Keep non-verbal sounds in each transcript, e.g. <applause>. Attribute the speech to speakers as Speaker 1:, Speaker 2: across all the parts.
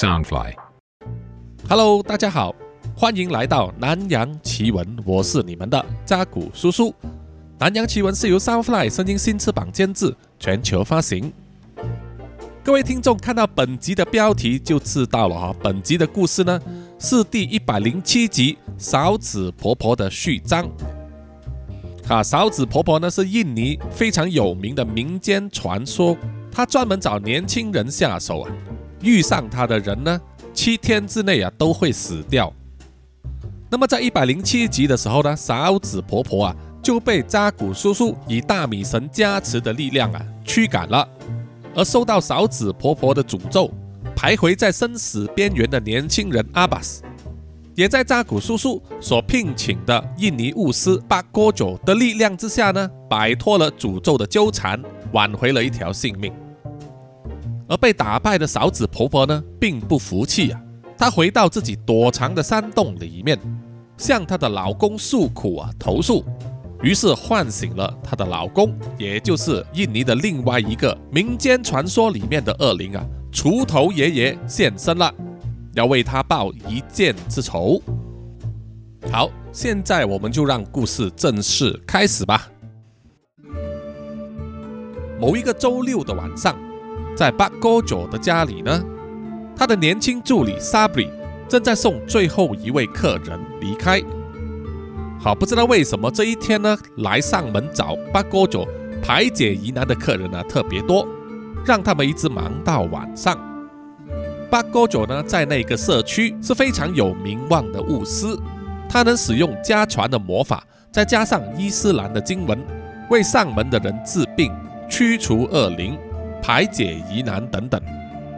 Speaker 1: Soundfly。
Speaker 2: Hello，大家好，欢迎来到南洋奇闻，我是你们的扎古叔叔。南洋奇闻是由 Soundfly 声音新翅膀监制，全球发行。各位听众看到本集的标题就知道了哈，本集的故事呢是第一百零七集勺子婆婆的序章。啊，勺子婆婆呢是印尼非常有名的民间传说，她专门找年轻人下手啊，遇上他的人呢，七天之内啊都会死掉。那么在一百零七集的时候呢，勺子婆婆啊就被扎古叔叔以大米神加持的力量啊驱赶了，而受到勺子婆婆的诅咒，徘徊在生死边缘的年轻人阿巴斯。也在扎古叔叔所聘请的印尼巫师巴哥九的力量之下呢，摆脱了诅咒的纠缠，挽回了一条性命。而被打败的勺子婆婆呢，并不服气啊，她回到自己躲藏的山洞里面，向她的老公诉苦啊，投诉。于是唤醒了她的老公，也就是印尼的另外一个民间传说里面的恶灵啊，锄头爷爷现身了。要为他报一箭之仇。好，现在我们就让故事正式开始吧。某一个周六的晚上，在巴哥佐的家里呢，他的年轻助理 Sabri 正在送最后一位客人离开。好，不知道为什么这一天呢，来上门找巴哥佐排解疑难的客人呢特别多，让他们一直忙到晚上。巴哥佐呢，在那个社区是非常有名望的巫师，他能使用家传的魔法，再加上伊斯兰的经文，为上门的人治病、驱除恶灵、排解疑难等等，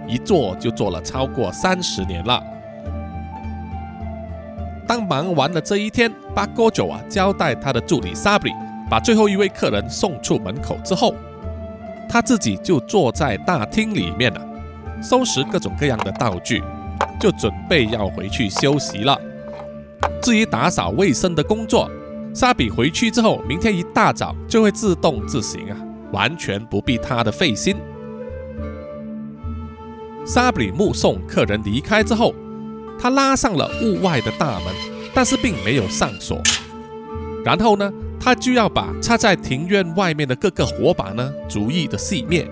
Speaker 2: 一做就做了超过三十年了。当忙完了这一天，巴哥九啊交代他的助理 Sabri 把最后一位客人送出门口之后，他自己就坐在大厅里面了。收拾各种各样的道具，就准备要回去休息了。至于打扫卫生的工作，沙比回去之后，明天一大早就会自动自行啊，完全不必他的费心。沙比目送客人离开之后，他拉上了屋外的大门，但是并没有上锁。然后呢，他就要把插在庭院外面的各个火把呢，逐一的熄灭。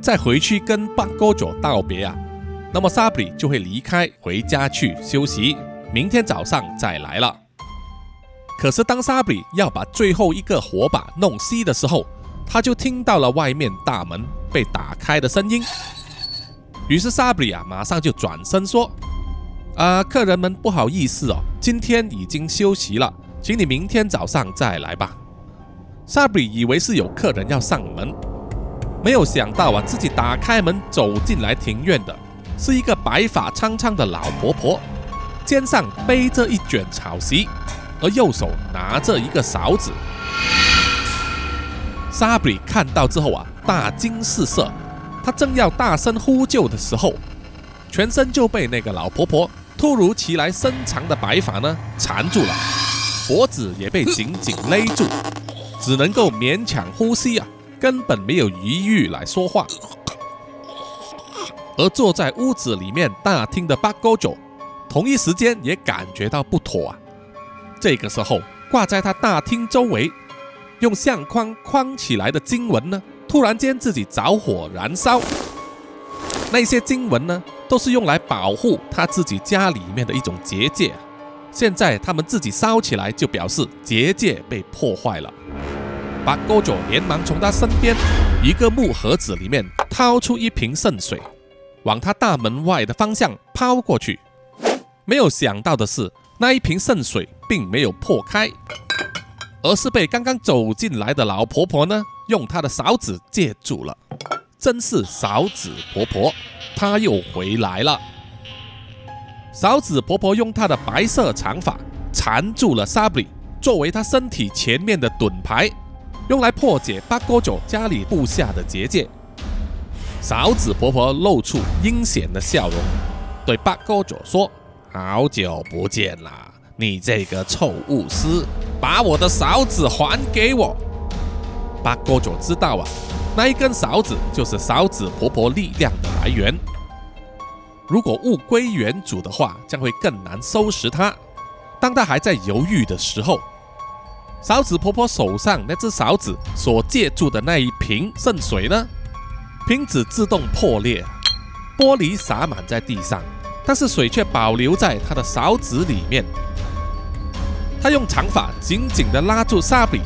Speaker 2: 再回去跟巴哥九道别啊，那么沙比就会离开回家去休息，明天早上再来了。可是当沙比要把最后一个火把弄熄的时候，他就听到了外面大门被打开的声音。于是沙比啊，马上就转身说：“啊，客人们不好意思哦，今天已经休息了，请你明天早上再来吧。”沙比以为是有客人要上门。没有想到啊，自己打开门走进来庭院的是一个白发苍苍的老婆婆，肩上背着一卷草席，而右手拿着一个勺子。沙比看到之后啊，大惊失色，他正要大声呼救的时候，全身就被那个老婆婆突如其来伸长的白发呢缠住了，脖子也被紧紧勒住，只能够勉强呼吸啊。根本没有余裕来说话，而坐在屋子里面大厅的八哥九，同一时间也感觉到不妥啊。这个时候，挂在他大厅周围用相框框起来的经文呢，突然间自己着火燃烧。那些经文呢，都是用来保护他自己家里面的一种结界。现在他们自己烧起来，就表示结界被破坏了。巴哥九连忙从他身边一个木盒子里面掏出一瓶圣水，往他大门外的方向抛过去。没有想到的是，那一瓶圣水并没有破开，而是被刚刚走进来的老婆婆呢用她的勺子接住了。真是勺子婆婆，她又回来了。勺子婆婆用她的白色长发缠住了沙比，作为她身体前面的盾牌。用来破解八哥九家里布下的结界。勺子婆婆露出阴险的笑容，对八哥九说：“好久不见啦，你这个臭巫师，把我的勺子还给我！”巴哥就知道啊，那一根勺子就是勺子婆婆力量的来源。如果物归原主的话，将会更难收拾它。当他还在犹豫的时候，勺子婆婆手上那只勺子所借助的那一瓶圣水呢，瓶子自动破裂，玻璃洒满在地上，但是水却保留在她的勺子里面。她用长发紧紧地拉住沙比，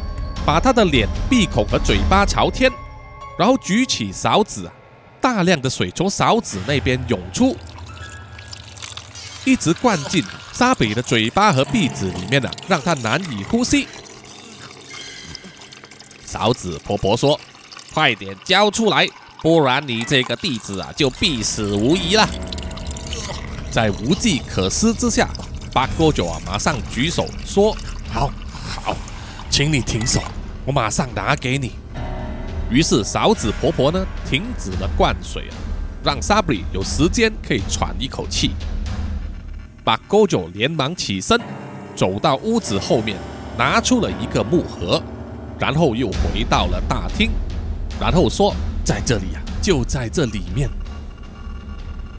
Speaker 2: 把他的脸、鼻孔和嘴巴朝天，然后举起勺子，大量的水从勺子那边涌出，一直灌进。沙比的嘴巴和鼻子里面呢，让他难以呼吸。勺子婆婆说：“快点交出来，不然你这个弟子啊就必死无疑了。”在无计可施之下，八哥九啊马上举手说：“
Speaker 1: 好，好，请你停手，我马上拿给你。”
Speaker 2: 于是勺子婆婆呢停止了灌水啊，让沙比有时间可以喘一口气。把 Gojo 连忙起身，走到屋子后面，拿出了一个木盒，然后又回到了大厅，然后说：“在这里呀，就在这里面。”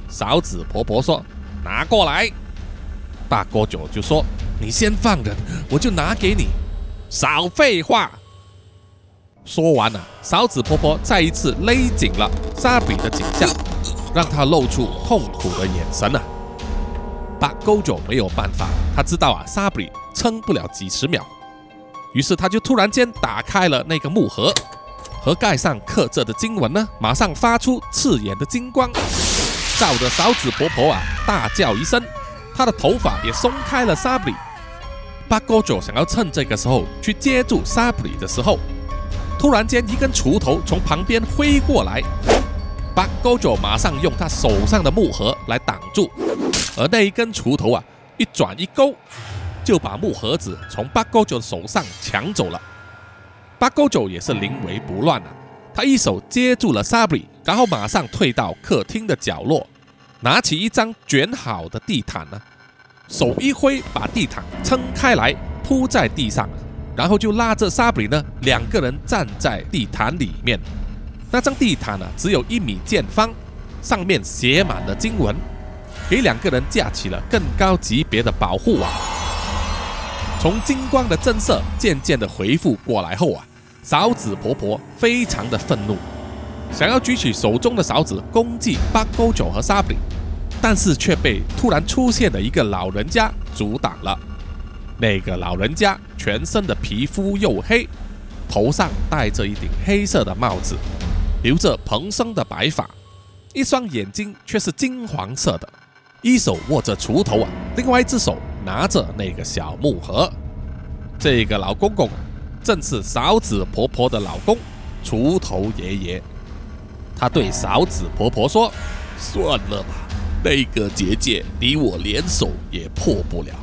Speaker 2: 勺子婆婆说：“拿过来。”大 Gojo 就说：“你先放着，我就拿给你。”少废话！说完了，勺子婆婆再一次勒紧了沙比的颈项，让他露出痛苦的眼神啊。把 Gojo 没有办法，他知道啊，沙比撑不了几十秒，于是他就突然间打开了那个木盒，盒盖上刻着的经文呢，马上发出刺眼的金光，照着勺子婆婆啊大叫一声，她的头发也松开了。沙比，把 Gojo 想要趁这个时候去接住沙比的时候，突然间一根锄头从旁边挥过来，八勾九马上用他手上的木盒来挡住。而那一根锄头啊，一转一勾，就把木盒子从八勾九的手上抢走了。八勾九也是临危不乱啊，他一手接住了沙比，然后马上退到客厅的角落，拿起一张卷好的地毯呢，手一挥，把地毯撑开来铺在地上，然后就拉着沙比呢，两个人站在地毯里面。那张地毯呢，只有一米见方，上面写满了经文。给两个人架起了更高级别的保护网。从金光的震慑渐渐的回复过来后啊，勺子婆婆非常的愤怒，想要举起手中的勺子攻击八勾九和沙比，但是却被突然出现的一个老人家阻挡了。那个老人家全身的皮肤黝黑，头上戴着一顶黑色的帽子，留着蓬松的白发，一双眼睛却是金黄色的。一手握着锄头啊，另外一只手拿着那个小木盒。这个老公公正是勺子婆婆的老公，锄头爷爷。他对勺子婆婆说：“算了吧，那个结界你我联手也破不了。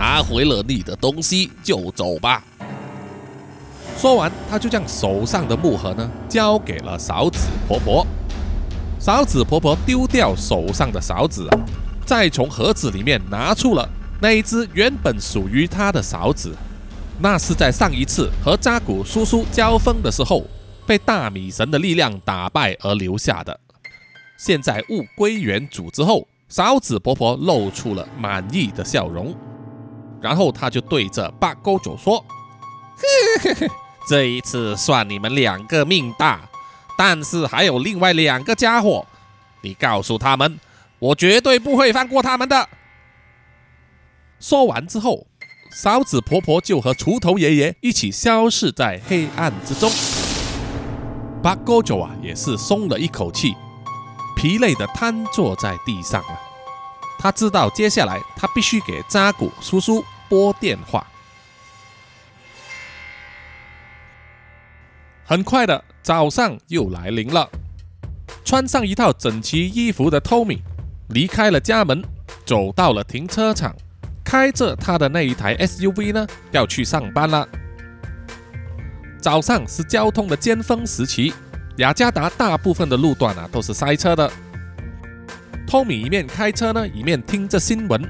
Speaker 2: 拿回了你的东西就走吧。”说完，他就将手上的木盒呢交给了勺子婆婆。勺子婆婆丢掉手上的勺子。再从盒子里面拿出了那一只原本属于他的勺子，那是在上一次和扎古叔叔交锋的时候被大米神的力量打败而留下的。现在物归原主之后，勺子婆婆露出了满意的笑容，然后他就对着八勾九说：“嘿嘿嘿，这一次算你们两个命大，但是还有另外两个家伙，你告诉他们。”我绝对不会放过他们的。说完之后，勺子婆婆就和锄头爷爷一起消失在黑暗之中。八勾九啊，也是松了一口气，疲累的瘫坐在地上了。他知道接下来他必须给扎古叔叔拨电话。很快的，早上又来临了。穿上一套整齐衣服的 Tommy。离开了家门，走到了停车场，开着他的那一台 SUV 呢，要去上班了。早上是交通的尖峰时期，雅加达大部分的路段啊都是塞车的。托米一面开车呢，一面听着新闻。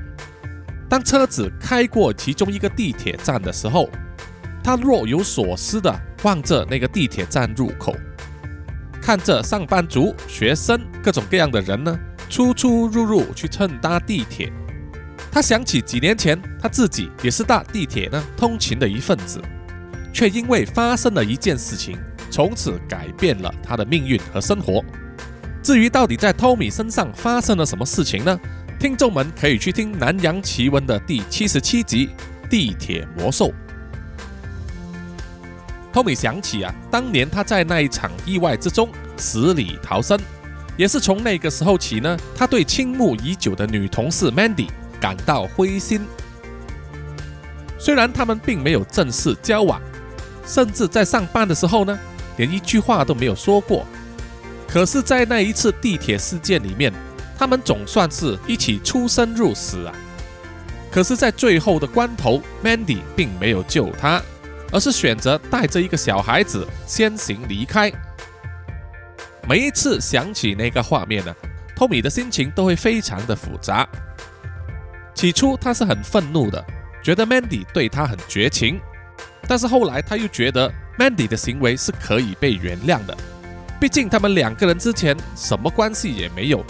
Speaker 2: 当车子开过其中一个地铁站的时候，他若有所思的望着那个地铁站入口，看着上班族、学生各种各样的人呢。出出入入去乘搭地铁。他想起几年前他自己也是搭地铁呢通勤的一份子，却因为发生了一件事情，从此改变了他的命运和生活。至于到底在 Tommy 身上发生了什么事情呢？听众们可以去听《南洋奇闻》的第七十七集《地铁魔兽》。Tommy 想起啊，当年他在那一场意外之中死里逃生，也是从那个时候起呢，他对倾慕已久的女同事 Mandy 感到灰心。虽然他们并没有正式交往，甚至在上班的时候呢，连一句话都没有说过，可是，在那一次地铁事件里面，他们总算是一起出生入死啊。可是，在最后的关头，Mandy 并没有救他。而是选择带着一个小孩子先行离开。每一次想起那个画面呢，托米的心情都会非常的复杂。起初他是很愤怒的，觉得 Mandy 对他很绝情，但是后来他又觉得 Mandy 的行为是可以被原谅的，毕竟他们两个人之前什么关系也没有，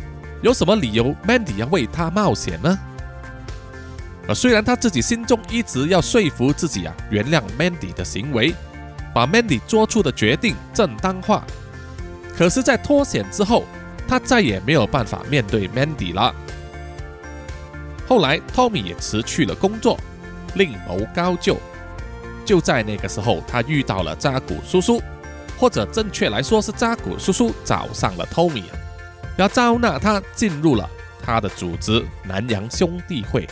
Speaker 2: 有什么理由 Mandy 要为他冒险呢？虽然他自己心中一直要说服自己啊，原谅 Mandy 的行为，把 Mandy 做出的决定正当化，可是，在脱险之后，他再也没有办法面对 Mandy 了。后来，Tommy 也辞去了工作，另谋高就。就在那个时候，他遇到了扎古叔叔，或者正确来说是扎古叔叔找上了托米要招纳他进入了他的组织——南洋兄弟会。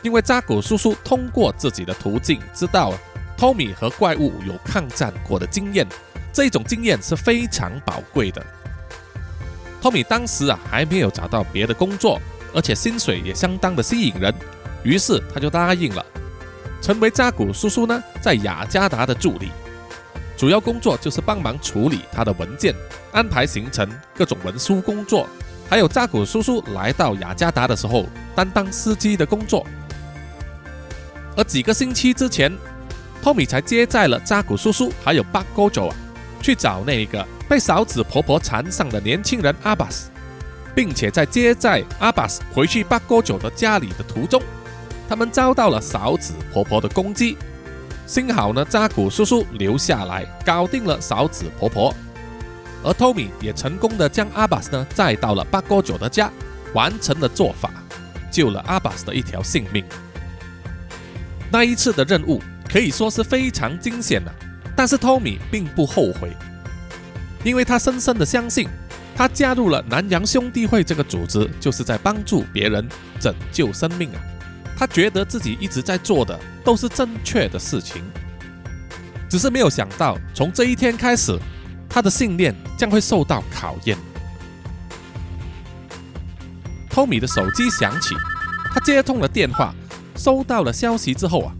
Speaker 2: 因为扎古叔叔通过自己的途径知道托米和怪物有抗战过的经验，这种经验是非常宝贵的。托米当时啊还没有找到别的工作，而且薪水也相当的吸引人，于是他就答应了，成为扎古叔叔呢在雅加达的助理，主要工作就是帮忙处理他的文件、安排行程、各种文书工作，还有扎古叔叔来到雅加达的时候担当司机的工作。而几个星期之前，托米才接载了扎古叔叔还有巴哥佐啊，去找那个被嫂子婆婆缠上的年轻人阿巴斯，并且在接载阿巴斯回去巴哥佐的家里的途中，他们遭到了嫂子婆婆的攻击。幸好呢，扎古叔叔留下来搞定了嫂子婆婆，而托米也成功的将阿巴斯呢载到了巴哥佐的家，完成了做法，救了阿巴斯的一条性命。那一次的任务可以说是非常惊险的，但是托米并不后悔，因为他深深的相信，他加入了南洋兄弟会这个组织，就是在帮助别人拯救生命啊！他觉得自己一直在做的都是正确的事情，只是没有想到，从这一天开始，他的信念将会受到考验。托米的手机响起，他接通了电话。收到了消息之后啊，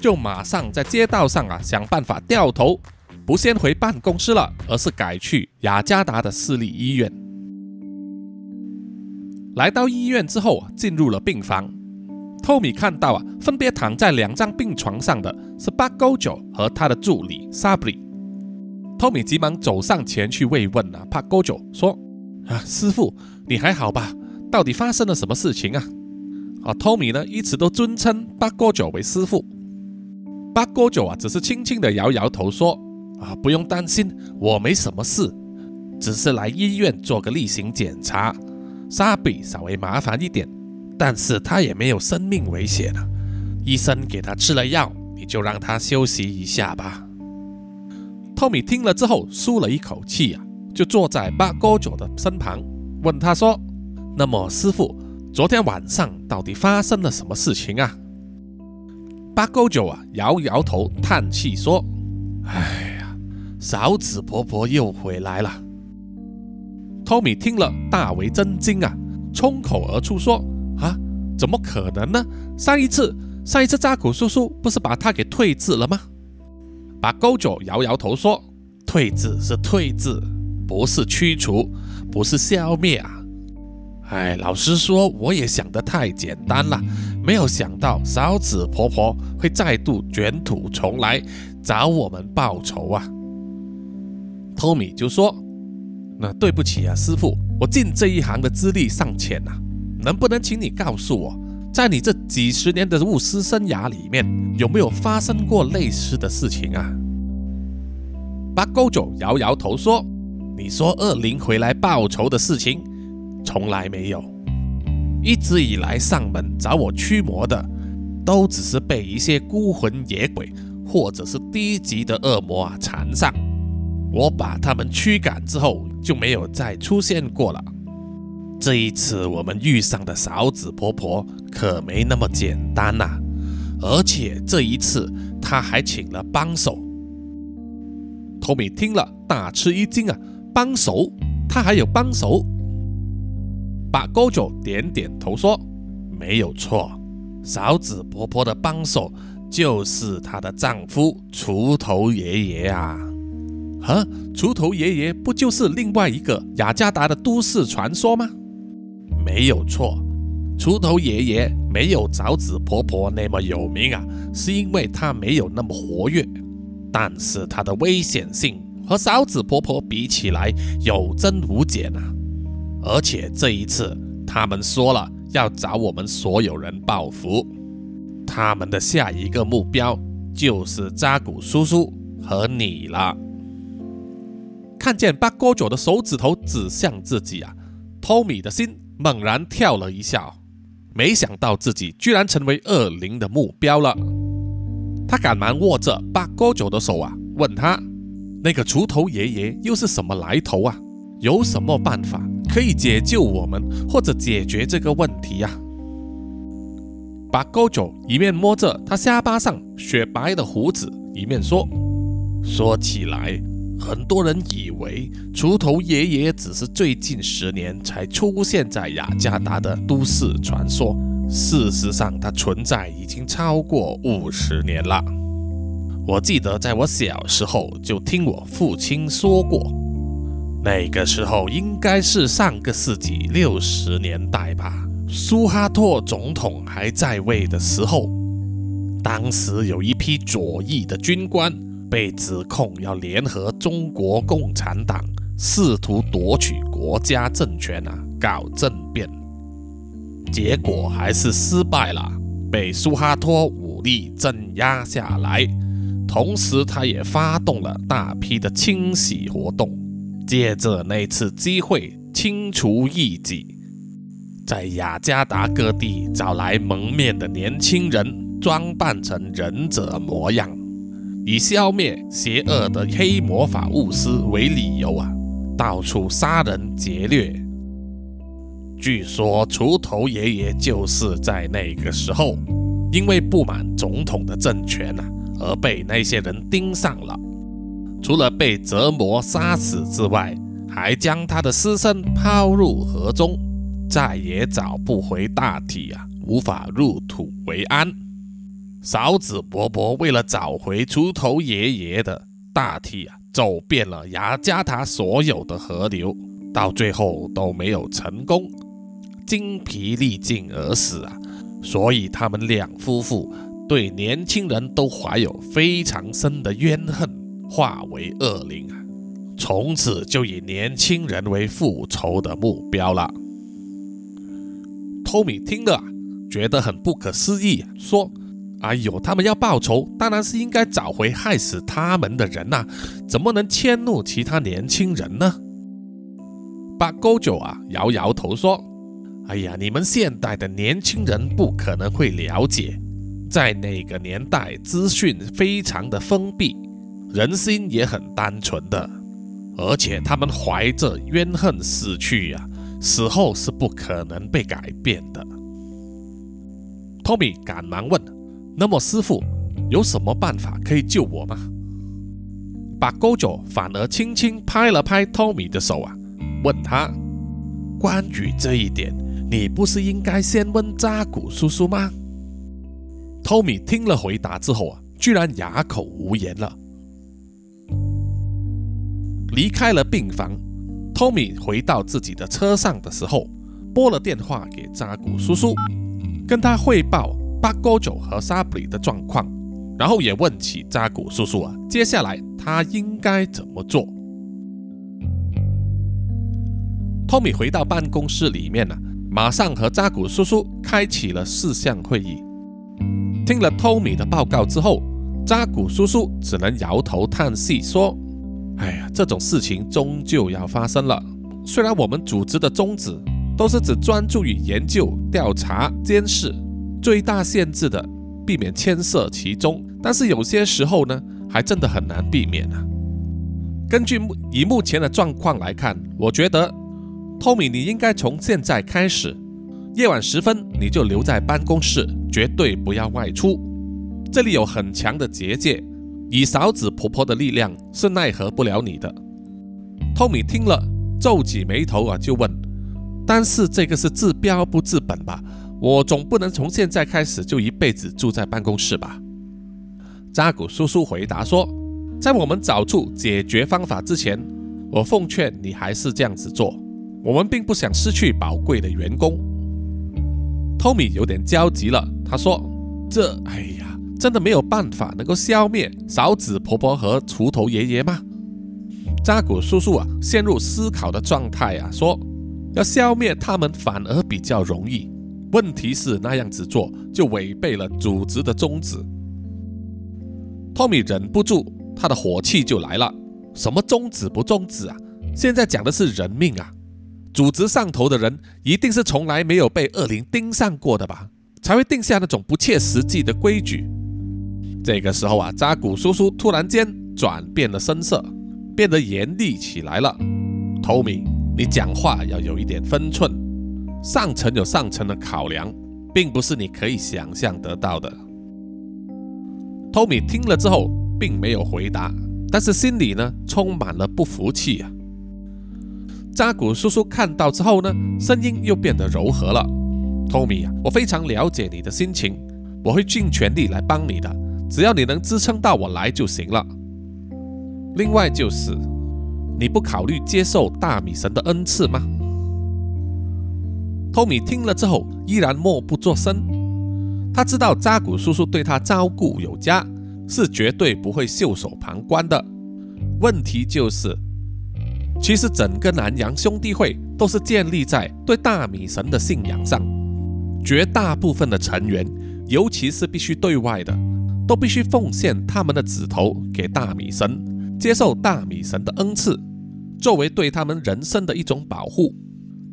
Speaker 2: 就马上在街道上啊想办法掉头，不先回办公室了，而是改去雅加达的私立医院。来到医院之后，进入了病房，托米看到啊，分别躺在两张病床上的是巴哥九和他的助理萨布里。托米急忙走上前去慰问啊，帕哥九说：“啊，师傅，你还好吧？到底发生了什么事情啊？”啊，托米呢一直都尊称八哥九为师傅。八哥九啊，只是轻轻的摇摇头说：“啊，不用担心，我没什么事，只是来医院做个例行检查，沙比稍微麻烦一点，但是他也没有生命危险了。医生给他吃了药，你就让他休息一下吧。”托米听了之后舒了一口气啊，就坐在八哥九的身旁，问他说：“那么，师傅？”昨天晚上到底发生了什么事情啊？八勾九啊，摇摇头，叹气说：“哎呀，嫂子婆婆又回来了。”托米听了大为震惊啊，冲口而出说：“啊，怎么可能呢？上一次，上一次扎古叔叔不是把他给退治了吗？”把勾九摇摇头说：“退治是退治，不是驱除，不是消灭啊。”哎，老实说，我也想得太简单了，没有想到嫂子婆婆会再度卷土重来，找我们报仇啊！托米就说：“那对不起啊，师傅，我进这一行的资历尚浅啊，能不能请你告诉我，在你这几十年的巫师生涯里面，有没有发生过类似的事情啊？八勾九摇摇头说：“你说恶灵回来报仇的事情，从来没有。一直以来上门找我驱魔的，都只是被一些孤魂野鬼或者是低级的恶魔啊缠上。我把他们驱赶之后，就没有再出现过了。这一次我们遇上的嫂子婆婆可没那么简单呐，而且这一次她还请了帮手。”托米听了大吃一惊啊！帮手？他还有帮手？把勾九点点头说：“没有错，嫂子婆婆的帮手就是她的丈夫锄头爷爷啊！啊，锄头爷爷不就是另外一个雅加达的都市传说吗？没有错，锄头爷爷没有枣子婆婆那么有名啊，是因为他没有那么活跃。”但是他的危险性和嫂子婆婆比起来有增无减啊！而且这一次他们说了要找我们所有人报复，他们的下一个目标就是扎古叔叔和你了。看见八哥九的手指头指向自己啊，托米的心猛然跳了一下，没想到自己居然成为恶灵的目标了。他赶忙握着八哥九的手啊，问他：“那个锄头爷爷又是什么来头啊？有什么办法可以解救我们，或者解决这个问题呀？”八哥九一面摸着他下巴上雪白的胡子，一面说：“说起来，很多人以为锄头爷爷只是最近十年才出现在雅加达的都市传说。”事实上，它存在已经超过五十年了。我记得在我小时候就听我父亲说过，那个时候应该是上个世纪六十年代吧，苏哈托总统还在位的时候，当时有一批左翼的军官被指控要联合中国共产党，试图夺取国家政权啊，搞政变。结果还是失败了，被苏哈托武力镇压下来。同时，他也发动了大批的清洗活动，借着那次机会清除异己，在雅加达各地找来蒙面的年轻人，装扮成忍者模样，以消灭邪恶的黑魔法巫师为理由啊，到处杀人劫掠。据说锄头爷爷就是在那个时候，因为不满总统的政权啊，而被那些人盯上了。除了被折磨杀死之外，还将他的尸身抛入河中，再也找不回大体啊，无法入土为安。勺子伯伯为了找回锄头爷爷的大体啊，走遍了雅加达所有的河流，到最后都没有成功。精疲力尽而死啊！所以他们两夫妇对年轻人都怀有非常深的怨恨，化为恶灵啊！从此就以年轻人为复仇的目标了。托米听了，觉得很不可思议，说：“哎呦，他们要报仇，当然是应该找回害死他们的人呐，怎么能迁怒其他年轻人呢？”八勾九啊，摇摇头说。哎呀，你们现代的年轻人不可能会了解，在那个年代，资讯非常的封闭，人心也很单纯的，而且他们怀着怨恨死去呀，死后是不可能被改变的。托米赶忙问：“那么师傅有什么办法可以救我吗？”把勾九反而轻轻拍了拍托米的手啊，问他：“关于这一点。”你不是应该先问扎古叔叔吗？托米听了回答之后啊，居然哑口无言了。离开了病房，托米回到自己的车上的时候，拨了电话给扎古叔叔，跟他汇报巴哥九和沙布里的状况，然后也问起扎古叔叔啊，接下来他应该怎么做？托米回到办公室里面了，马上和扎古叔叔开启了事项会议。听了托米的报告之后，扎古叔叔只能摇头叹息说：“哎呀，这种事情终究要发生了。虽然我们组织的宗旨都是只专注于研究、调查、监视，最大限制的避免牵涉其中，但是有些时候呢，还真的很难避免啊。根据目以目前的状况来看，我觉得。”托米，你应该从现在开始，夜晚时分你就留在办公室，绝对不要外出。这里有很强的结界，以嫂子婆婆的力量是奈何不了你的。托米听了，皱起眉头啊，就问：“但是这个是治标不治本吧？我总不能从现在开始就一辈子住在办公室吧？”扎古叔叔回答说：“在我们找出解决方法之前，我奉劝你还是这样子做。”我们并不想失去宝贵的员工。托米有点焦急了，他说：“这，哎呀，真的没有办法能够消灭嫂子婆婆和锄头爷爷吗？”扎古叔叔啊，陷入思考的状态啊，说：“要消灭他们反而比较容易，问题是那样子做就违背了组织的宗旨。”托米忍不住，他的火气就来了：“什么宗旨不宗旨啊？现在讲的是人命啊！”组织上头的人一定是从来没有被恶灵盯上过的吧，才会定下那种不切实际的规矩。这个时候啊，扎古叔叔突然间转变了声色，变得严厉起来了。托米，你讲话要有一点分寸，上层有上层的考量，并不是你可以想象得到的。托米听了之后，并没有回答，但是心里呢，充满了不服气啊。扎古叔叔看到之后呢，声音又变得柔和了。托米啊，我非常了解你的心情，我会尽全力来帮你的，只要你能支撑到我来就行了。另外就是，你不考虑接受大米神的恩赐吗？托米听了之后依然默不作声。他知道扎古叔叔对他照顾有加，是绝对不会袖手旁观的。问题就是。其实整个南洋兄弟会都是建立在对大米神的信仰上，绝大部分的成员，尤其是必须对外的，都必须奉献他们的指头给大米神，接受大米神的恩赐，作为对他们人生的一种保护，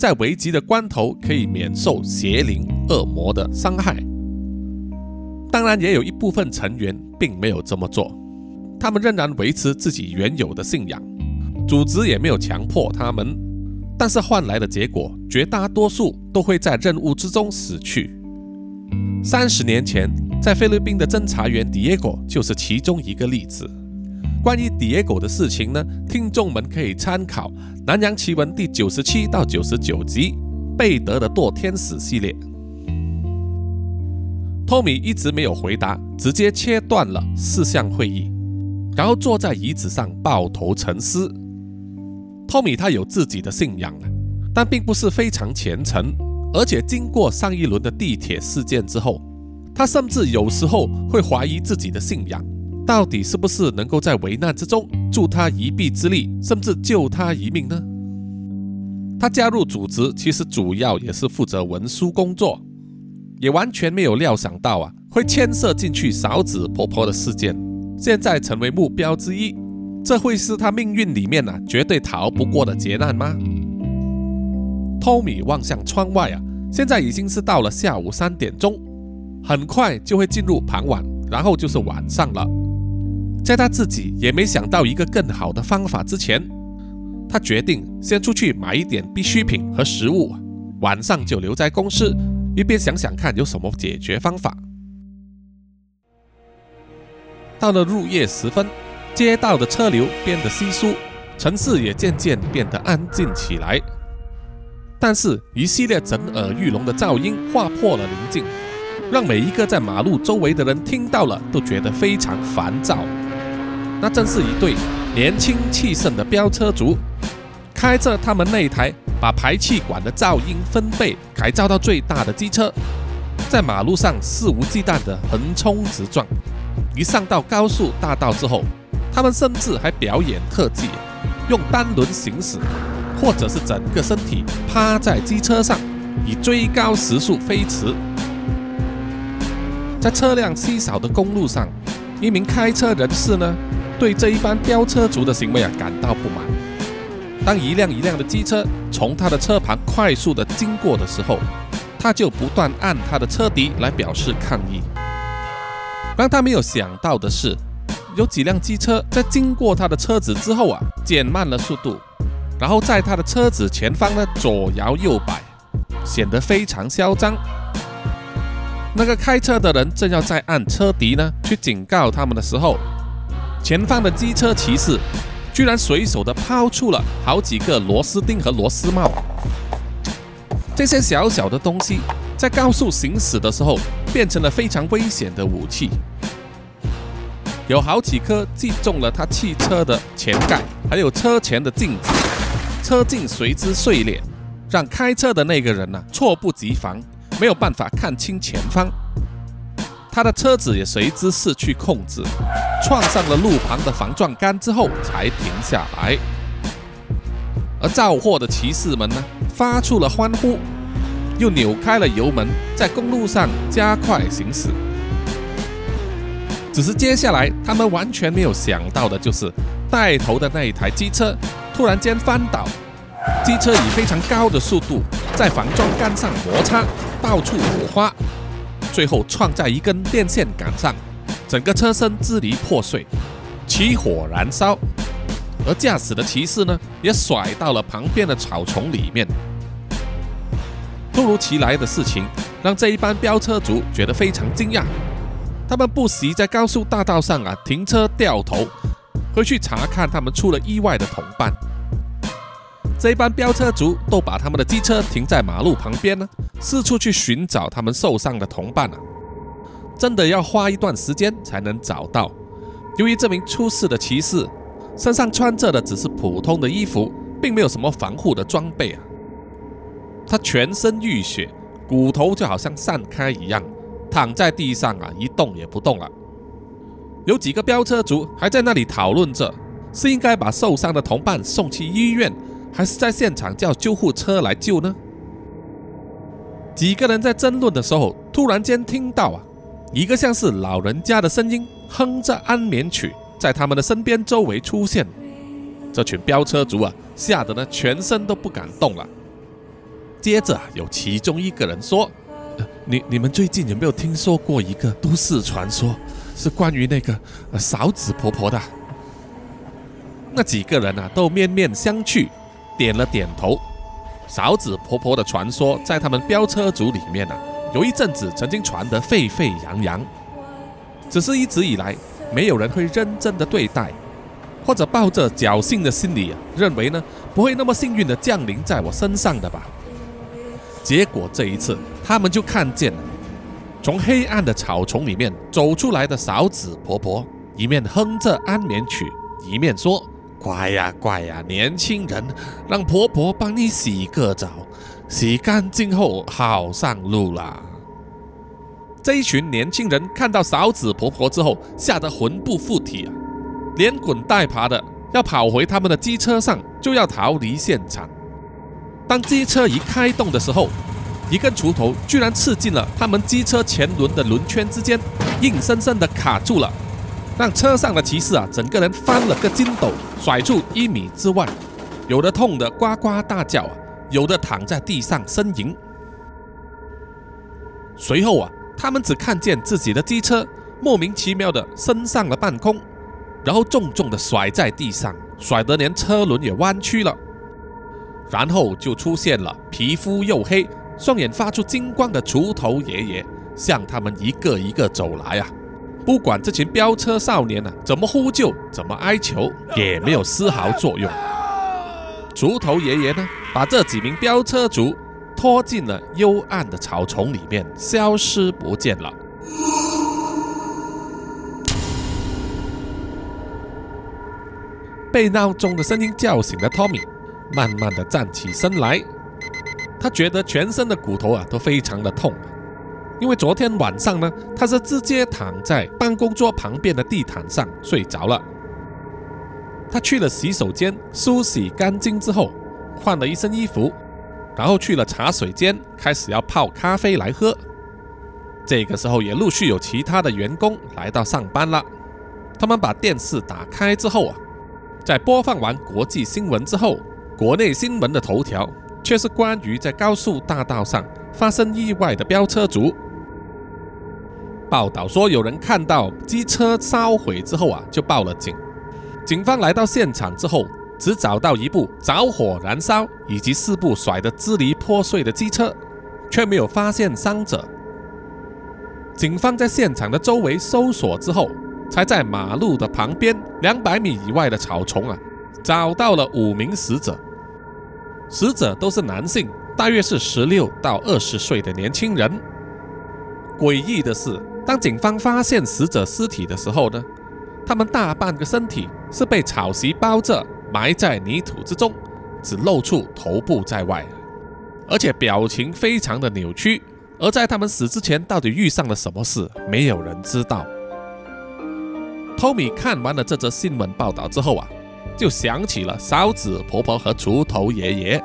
Speaker 2: 在危急的关头可以免受邪灵恶魔的伤害。当然，也有一部分成员并没有这么做，他们仍然维持自己原有的信仰。组织也没有强迫他们，但是换来的结果，绝大多数都会在任务之中死去。三十年前，在菲律宾的侦查员 Diego 就是其中一个例子。关于 Diego 的事情呢，听众们可以参考《南洋奇闻》第九十七到九十九集《贝德的堕天使》系列。托米一直没有回答，直接切断了四项会议，然后坐在椅子上抱头沉思。托米他有自己的信仰但并不是非常虔诚。而且经过上一轮的地铁事件之后，他甚至有时候会怀疑自己的信仰到底是不是能够在危难之中助他一臂之力，甚至救他一命呢？他加入组织其实主要也是负责文书工作，也完全没有料想到啊会牵涉进去嫂子婆婆的事件，现在成为目标之一。这会是他命运里面呢绝对逃不过的劫难吗？托米望向窗外啊，现在已经是到了下午三点钟，很快就会进入傍晚，然后就是晚上了。在他自己也没想到一个更好的方法之前，他决定先出去买一点必需品和食物，晚上就留在公司，一边想想看有什么解决方法。到了入夜时分。街道的车流变得稀疏，城市也渐渐变得安静起来。但是，一系列震耳欲聋的噪音划破了宁静，让每一个在马路周围的人听到了都觉得非常烦躁。那正是一对年轻气盛的飙车族，开着他们那台把排气管的噪音分贝改造到最大的机车，在马路上肆无忌惮地横冲直撞。一上到高速大道之后，他们甚至还表演特技，用单轮行驶，或者是整个身体趴在机车上，以最高时速飞驰。在车辆稀少的公路上，一名开车人士呢，对这一班飙车族的行为啊感到不满。当一辆一辆的机车从他的车旁快速的经过的时候，他就不断按他的车笛来表示抗议。让他没有想到的是，有几辆机车在经过他的车子之后啊，减慢了速度，然后在他的车子前方呢左摇右摆，显得非常嚣张。那个开车的人正要再按车笛呢去警告他们的时候，前方的机车骑士居然随手的抛出了好几个螺丝钉和螺丝帽。这些小小的东西在高速行驶的时候变成了非常危险的武器。有好几颗击中了他汽车的前盖，还有车前的镜子，车镜随之碎裂，让开车的那个人呢猝不及防。没有办法看清前方，他的车子也随之失去控制，撞上了路旁的防撞杆之后才停下来。而肇祸的骑士们呢，发出了欢呼，又扭开了油门，在公路上加快行驶。只是接下来他们完全没有想到的就是，带头的那一台机车突然间翻倒，机车以非常高的速度在防撞杆上摩擦。到处火花，最后撞在一根电线杆上，整个车身支离破碎，起火燃烧。而驾驶的骑士呢，也甩到了旁边的草丛里面。突如其来的事情让这一班飙车族觉得非常惊讶，他们不惜在高速大道上啊停车掉头，回去查看他们出了意外的同伴。这一班飙车族都把他们的机车停在马路旁边呢，四处去寻找他们受伤的同伴啊，真的要花一段时间才能找到。由于这名出事的骑士身上穿着的只是普通的衣服，并没有什么防护的装备啊，他全身浴血，骨头就好像散开一样，躺在地上啊，一动也不动了。有几个飙车族还在那里讨论着，是应该把受伤的同伴送去医院。还是在现场叫救护车来救呢？几个人在争论的时候，突然间听到啊，一个像是老人家的声音哼着安眠曲，在他们的身边周围出现。这群飙车族啊，吓得呢全身都不敢动了。接着有其中一个人说：“你你们最近有没有听说过一个都市传说，是关于那个呃勺子婆婆的？”那几个人啊，都面面相觑。点了点头。勺子婆婆的传说在他们飙车族里面啊，有一阵子曾经传得沸沸扬扬。只是一直以来，没有人会认真的对待，或者抱着侥幸的心理，认为呢不会那么幸运的降临在我身上的吧。结果这一次，他们就看见了从黑暗的草丛里面走出来的勺子婆婆，一面哼着安眠曲，一面说。乖呀，乖呀，年轻人，让婆婆帮你洗个澡，洗干净后好上路啦。这一群年轻人看到嫂子婆婆之后，吓得魂不附体啊，连滚带爬的要跑回他们的机车上，就要逃离现场。当机车一开动的时候，一根锄头居然刺进了他们机车前轮的轮圈之间，硬生生的卡住了。让车上的骑士啊，整个人翻了个筋斗，甩出一米之外，有的痛得呱呱大叫啊，有的躺在地上呻吟。随后啊，他们只看见自己的机车莫名其妙的升上了半空，然后重重的甩在地上，甩得连车轮也弯曲了。然后就出现了皮肤黝黑、双眼发出金光的锄头爷爷，向他们一个一个走来啊。不管这群飙车少年呢怎么呼救，怎么哀求，也没有丝毫作用。锄头爷爷呢，把这几名飙车族拖进了幽暗的草丛里面，消失不见了。被闹钟的声音叫醒的 Tommy，慢慢的站起身来，他觉得全身的骨头啊都非常的痛。因为昨天晚上呢，他是直接躺在办公桌旁边的地毯上睡着了。他去了洗手间梳洗干净之后，换了一身衣服，然后去了茶水间，开始要泡咖啡来喝。这个时候也陆续有其他的员工来到上班了。他们把电视打开之后啊，在播放完国际新闻之后，国内新闻的头条却是关于在高速大道上发生意外的飙车族。报道说有人看到机车烧毁之后啊，就报了警。警方来到现场之后，只找到一部着火燃烧以及四部甩得支离破碎的机车，却没有发现伤者。警方在现场的周围搜索之后，才在马路的旁边两百米以外的草丛啊，找到了五名死者。死者都是男性，大约是十六到二十岁的年轻人。诡异的是，当警方发现死者尸体的时候呢，他们大半个身体是被草席包着，埋在泥土之中，只露出头部在外，而且表情非常的扭曲。而在他们死之前，到底遇上了什么事，没有人知道。托米看完了这则新闻报道之后啊，就想起了嫂子婆婆和锄头爷爷，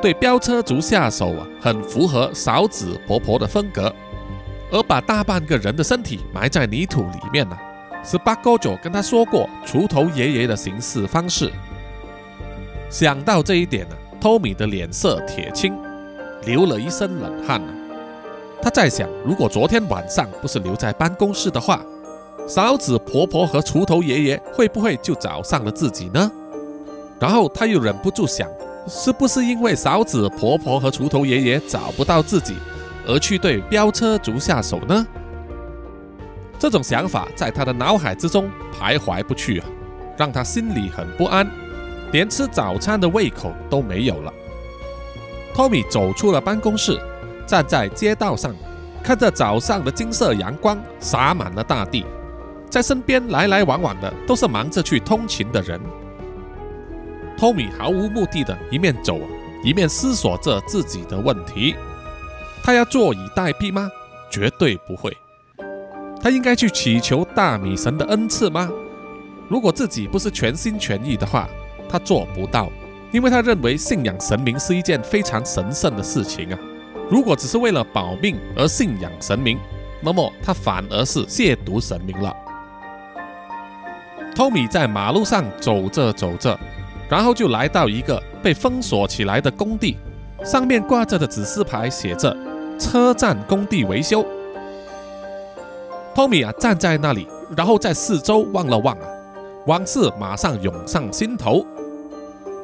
Speaker 2: 对飙车族下手啊，很符合嫂子婆婆的风格。而把大半个人的身体埋在泥土里面呢，是八哥九跟他说过锄头爷爷的行事方式。想到这一点呢，托米的脸色铁青，流了一身冷汗。他在想，如果昨天晚上不是留在办公室的话，嫂子婆婆和锄头爷爷会不会就找上了自己呢？然后他又忍不住想，是不是因为嫂子婆婆和锄头爷爷找不到自己，而去对飙车族下手呢？这种想法在他的脑海之中徘徊不去啊，让他心里很不安，连吃早餐的胃口都没有了。托米走出了办公室。站在街道上，看着早上的金色阳光洒满了大地，在身边来来往往的都是忙着去通勤的人。托米毫无目的的一面走，一面思索着自己的问题：他要坐以待毙吗？绝对不会。他应该去祈求大米神的恩赐吗？如果自己不是全心全意的话，他做不到，因为他认为信仰神明是一件非常神圣的事情啊。如果只是为了保命而信仰神明，那么他反而是亵渎神明了。托米在马路上走着走着，然后就来到一个被封锁起来的工地，上面挂着的指示牌写着“车站工地维修”。托米啊，站在那里，然后在四周望了望啊，往事马上涌上心头。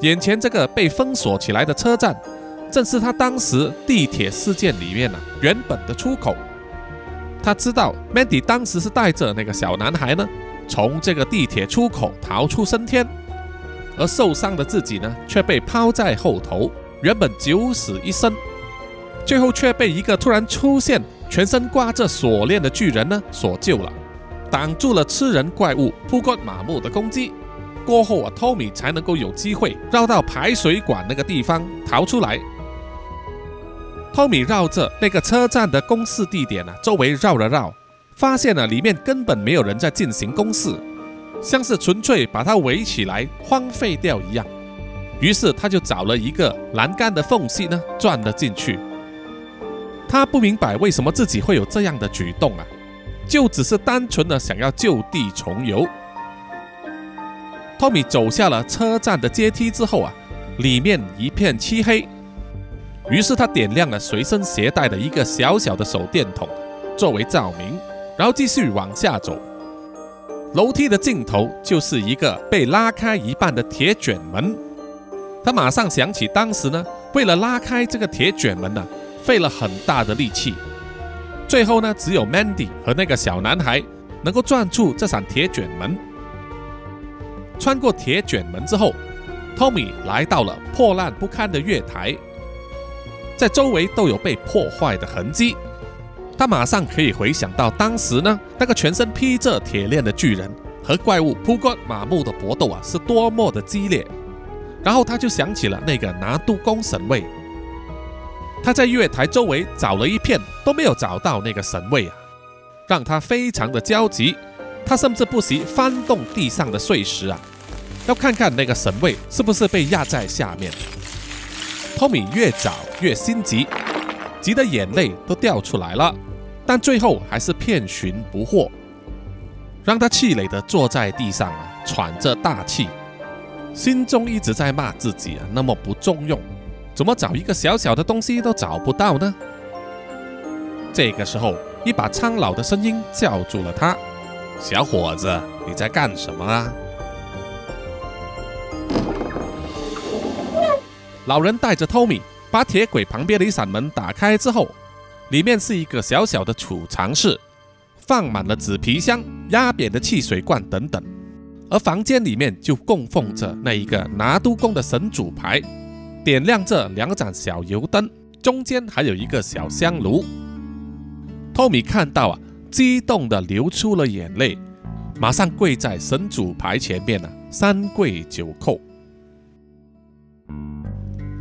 Speaker 2: 眼前这个被封锁起来的车站。正是他当时地铁事件里面呢原本的出口。他知道 Mandy 当时是带着那个小男孩呢，从这个地铁出口逃出升天，而受伤的自己呢却被抛在后头，原本九死一生，最后却被一个突然出现、全身挂着锁链的巨人呢所救了，挡住了吃人怪物扑过马木的攻击。过后啊，Tommy 才能够有机会绕到排水管那个地方逃出来。托米绕着那个车站的公事地点呢，周围绕了绕，发现了里面根本没有人在进行公事，像是纯粹把它围起来荒废掉一样。于是他就找了一个栏杆的缝隙呢，钻了进去。他不明白为什么自己会有这样的举动啊，就只是单纯的想要就地重游。托米走下了车站的阶梯之后啊，里面一片漆黑。于是他点亮了随身携带的一个小小的手电筒，作为照明，然后继续往下走。楼梯的尽头就是一个被拉开一半的铁卷门。他马上想起当时呢，为了拉开这个铁卷门呢，费了很大的力气。最后呢，只有 Mandy 和那个小男孩能够转出这扇铁卷门。穿过铁卷门之后，Tommy 来到了破烂不堪的月台。在周围都有被破坏的痕迹，他马上可以回想到当时呢，那个全身披着铁链的巨人和怪物扑过马木的搏斗啊，是多么的激烈。然后他就想起了那个拿督公神位，他在月台周围找了一片都没有找到那个神位啊，让他非常的焦急。他甚至不惜翻动地上的碎石啊，要看看那个神位是不是被压在下面。托米越找越心急，急得眼泪都掉出来了，但最后还是遍寻不获，让他气馁地坐在地上啊，喘着大气，心中一直在骂自己啊，那么不中用，怎么找一个小小的东西都找不到呢？这个时候，一把苍老的声音叫住了他：“小伙子，你在干什么啊？”老人带着托米把铁轨旁边的一扇门打开之后，里面是一个小小的储藏室，放满了纸皮箱、压扁的汽水罐等等。而房间里面就供奉着那一个拿督公的神主牌，点亮着两盏小油灯，中间还有一个小香炉。托米看到啊，激动的流出了眼泪，马上跪在神主牌前面啊，三跪九叩。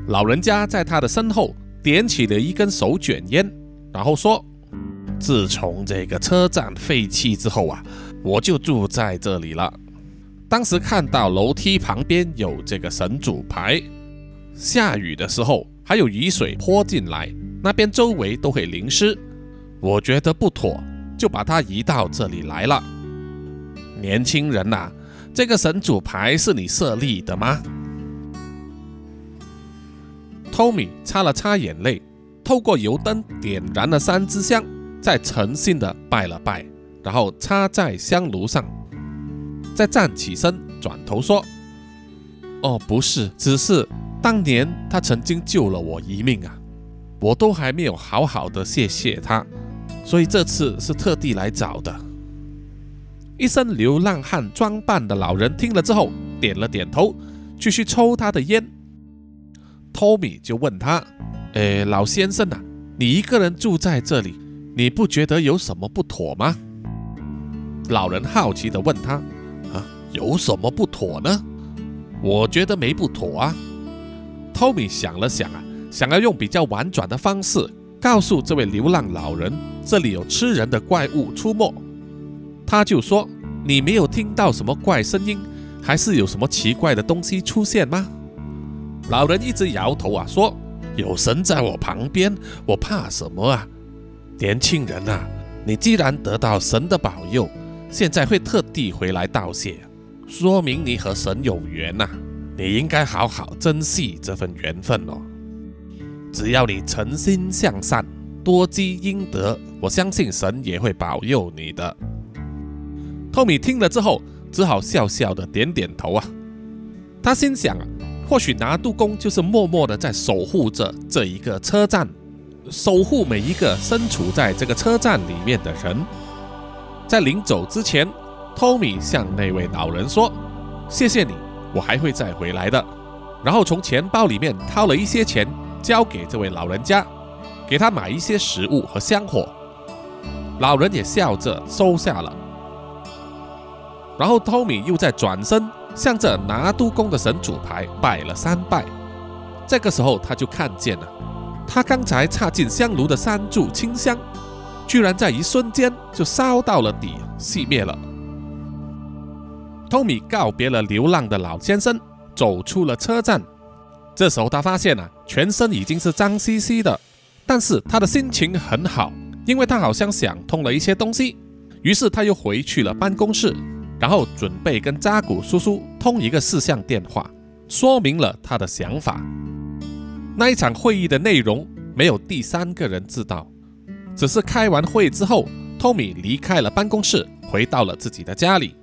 Speaker 2: 老人家在他的身后点起了一根手卷烟，然后说：“自从这个车站废弃之后啊，我就住在这里了。当时看到楼梯旁边有这个神主牌，下雨的时候还有雨水泼进来，那边周围都会淋湿。我觉得不妥，就把它移到这里来了。年轻人呐，这个神主牌是你设立的吗？”托米擦了擦眼泪，透过油灯点燃了三支香，再诚心的拜了拜，然后插在香炉上，再站起身，转头说：“哦，不是，只是当年他曾经救了我一命啊，我都还没有好好的谢谢他，所以这次是特地来找的。”一身流浪汉装扮的老人听了之后，点了点头，继续抽他的烟。托米就问他：“诶，老先生呐，你一个人住在这里，你不觉得有什么不妥吗？”老人好奇地问他：“啊，有什么不妥呢？”我觉得没不妥啊。托米想了想啊，想要用比较婉转的方式告诉这位流浪老人，这里有吃人的怪物出没。他就说：“你没有听到什么怪声音，还是有什么奇怪的东西出现吗？”老人一直摇头啊，说：“有神在我旁边，我怕什么啊？年轻人啊，你既然得到神的保佑，现在会特地回来道谢，说明你和神有缘呐。你应该好好珍惜这份缘分哦。只要你诚心向善，多积阴德，我相信神也会保佑你的。”托米听了之后，只好笑笑的点点头啊。他心想。或许拿督公就是默默的在守护着这一个车站，守护每一个身处在这个车站里面的人。在临走之前，托米向那位老人说：“谢谢你，我还会再回来的。”然后从钱包里面掏了一些钱，交给这位老人家，给他买一些食物和香火。老人也笑着收下了。然后托米又在转身。向着拿督公的神主牌拜了三拜，这个时候他就看见了，他刚才插进香炉的三柱清香，居然在一瞬间就烧到了底，熄灭了。托米告别了流浪的老先生，走出了车站。这时候他发现啊，全身已经是脏兮兮的，但是他的心情很好，因为他好像想通了一些东西。于是他又回去了办公室。然后准备跟扎古叔叔通一个视像电话，说明了他的想法。那一场会议的内容没有第三个人知道，只是开完会之后，托米离开了办公室，回到了自己的家里。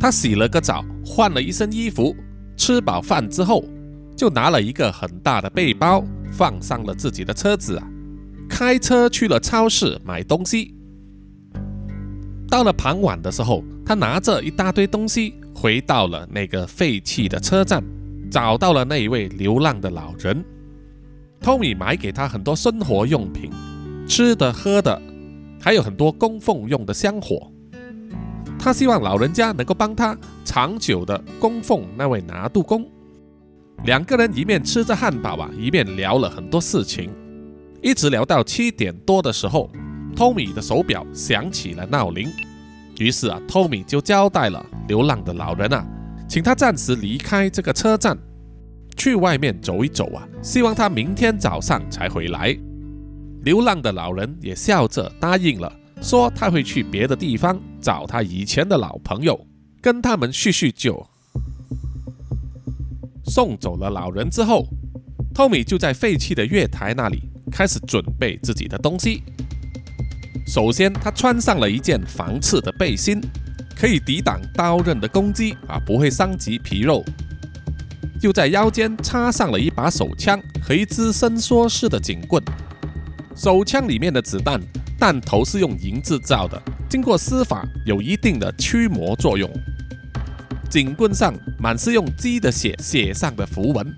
Speaker 2: 他洗了个澡，换了一身衣服，吃饱饭之后，就拿了一个很大的背包，放上了自己的车子啊，开车去了超市买东西。到了傍晚的时候，他拿着一大堆东西回到了那个废弃的车站，找到了那一位流浪的老人。托米买给他很多生活用品，吃的喝的，还有很多供奉用的香火。他希望老人家能够帮他长久的供奉那位拿督公。两个人一面吃着汉堡啊，一面聊了很多事情，一直聊到七点多的时候。托米的手表响起了闹铃，于是啊，托米就交代了流浪的老人啊，请他暂时离开这个车站，去外面走一走啊，希望他明天早上才回来。流浪的老人也笑着答应了，说他会去别的地方找他以前的老朋友，跟他们叙叙旧。送走了老人之后，托米就在废弃的月台那里开始准备自己的东西。首先，他穿上了一件防刺的背心，可以抵挡刀刃的攻击啊，不会伤及皮肉。又在腰间插上了一把手枪和一支伸缩式的警棍。手枪里面的子弹弹头是用银制造的，经过施法有一定的驱魔作用。警棍上满是用鸡的血写上的符文，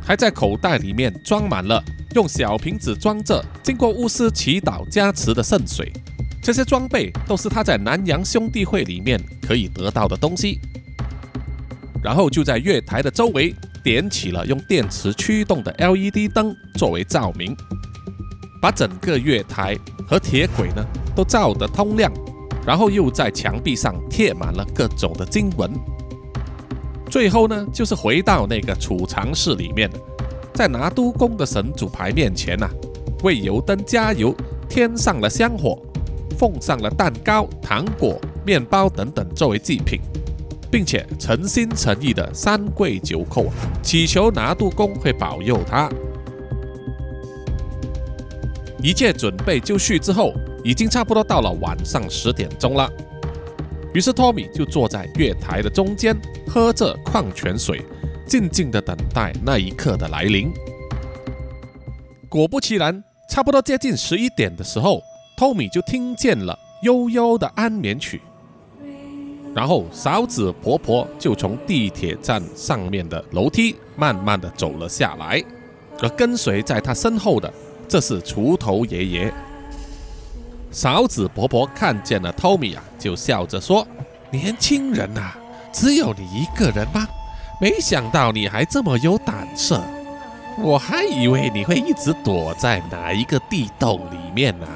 Speaker 2: 还在口袋里面装满了用小瓶子装着、经过巫师祈祷加持的圣水。这些装备都是他在南洋兄弟会里面可以得到的东西。然后就在月台的周围点起了用电池驱动的 LED 灯作为照明，把整个月台和铁轨呢都照得通亮。然后又在墙壁上贴满了各种的经文。最后呢，就是回到那个储藏室里面，在拿督公的神主牌面前呐，为油灯加油，添上了香火，奉上了蛋糕、糖果、面包等等作为祭品。并且诚心诚意的三跪九叩，祈求拿督公会保佑他。一切准备就绪之后，已经差不多到了晚上十点钟了。于是托米就坐在月台的中间，喝着矿泉水，静静的等待那一刻的来临。果不其然，差不多接近十一点的时候，托米就听见了悠悠的安眠曲。然后嫂子婆婆就从地铁站上面的楼梯慢慢的走了下来，而跟随在她身后的，这是锄头爷爷。勺子婆婆看见了托米啊，就笑着说：“年轻人呐，只有你一个人吗？没想到你还这么有胆色，我还以为你会一直躲在哪一个地洞里面呢。”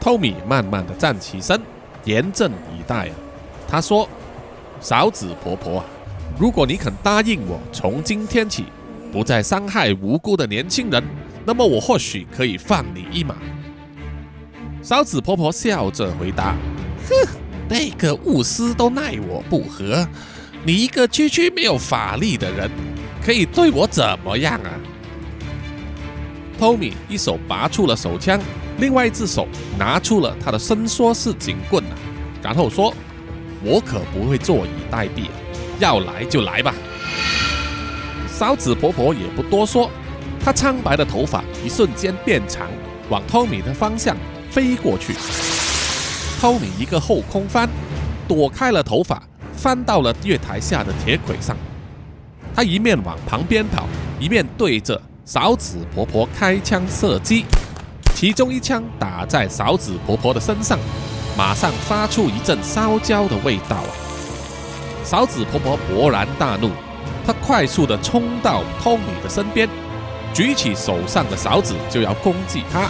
Speaker 2: 托米慢慢的站起身，严阵以待啊。他说：“勺子婆婆啊，如果你肯答应我，从今天起不再伤害无辜的年轻人，那么我或许可以放你一马。”嫂子婆婆笑着回答：“哼，那个巫师都奈我不何，你一个区区没有法力的人，可以对我怎么样啊？”托米一手拔出了手枪，另外一只手拿出了他的伸缩式警棍啊，然后说。我可不会坐以待毙，要来就来吧。嫂子婆婆也不多说，他苍白的头发一瞬间变长，往托米的方向飞过去。托米一个后空翻，躲开了头发，翻到了月台下的铁轨上。他一面往旁边跑，一面对着勺子婆婆开枪射击，其中一枪打在勺子婆婆的身上。马上发出一阵烧焦的味道啊！勺子婆婆勃然大怒，她快速的冲到托米的身边，举起手上的勺子就要攻击他。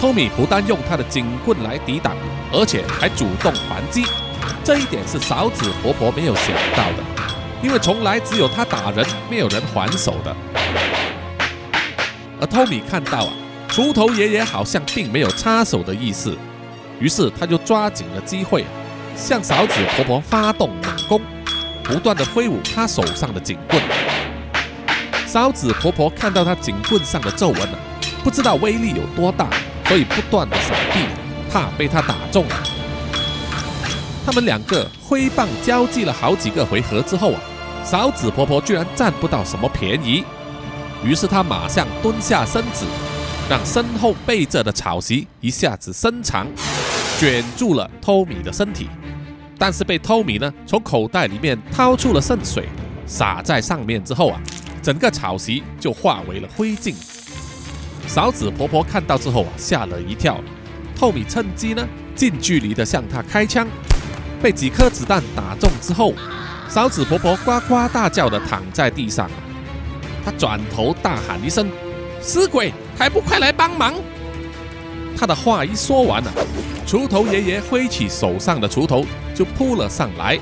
Speaker 2: 托米不但用他的警棍来抵挡，而且还主动还击，这一点是勺子婆婆没有想到的，因为从来只有她打人，没有人还手的。而托米看到啊，锄头爷爷好像并没有插手的意思。于是他就抓紧了机会，向勺子婆婆发动猛攻，不断的挥舞他手上的警棍。嫂子婆婆看到他警棍上的皱纹啊，不知道威力有多大，所以不断的闪避，怕被他打中。他们两个挥棒交击了好几个回合之后啊，嫂子婆婆居然占不到什么便宜，于是她马上蹲下身子，让身后背着的草席一下子伸长。卷住了托米的身体，但是被托米呢从口袋里面掏出了圣水，洒在上面之后啊，整个草席就化为了灰烬。嫂子婆婆看到之后啊，吓了一跳。托米趁机呢近距离的向她开枪，被几颗子弹打中之后，嫂子婆婆呱呱大叫的躺在地上。她转头大喊一声：“死鬼，还不快来帮忙！”她的话一说完啊，锄头爷爷挥起手上的锄头就扑了上来，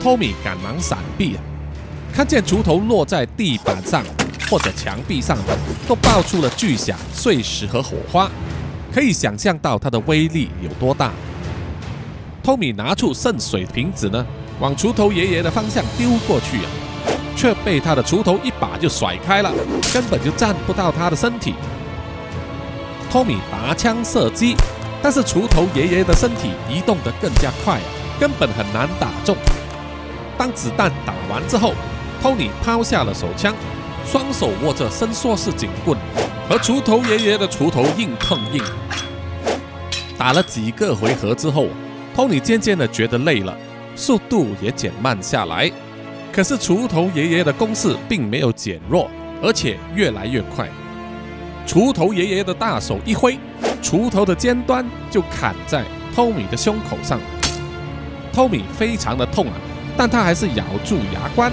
Speaker 2: 托米赶忙闪避啊，看见锄头落在地板上或者墙壁上的，都爆出了巨响、碎石和火花，可以想象到它的威力有多大。托米拿出圣水瓶子呢，往锄头爷爷的方向丢过去啊，却被他的锄头一把就甩开了，根本就占不到他的身体。托米拔枪射击，但是锄头爷爷的身体移动得更加快，根本很难打中。当子弹打完之后，托尼抛下了手枪，双手握着伸缩式警棍，和锄头爷爷的锄头硬碰硬。打了几个回合之后，托尼渐渐的觉得累了，速度也减慢下来。可是锄头爷爷的攻势并没有减弱，而且越来越快。锄头爷爷的大手一挥，锄头的尖端就砍在托米的胸口上。托米非常的痛啊！但他还是咬住牙关，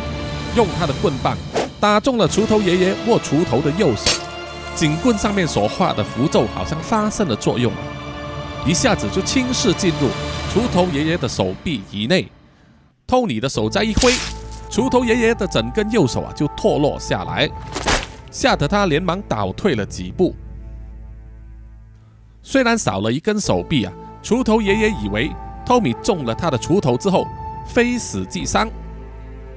Speaker 2: 用他的棍棒打中了锄头爷爷握锄头的右手。警棍上面所画的符咒好像发生了作用，一下子就轻视进入锄头爷爷的手臂以内。托尼的手再一挥，锄头爷爷的整根右手啊就脱落下来，吓得他连忙倒退了几步。虽然少了一根手臂啊，锄头爷爷以为托米中了他的锄头之后。非死即伤，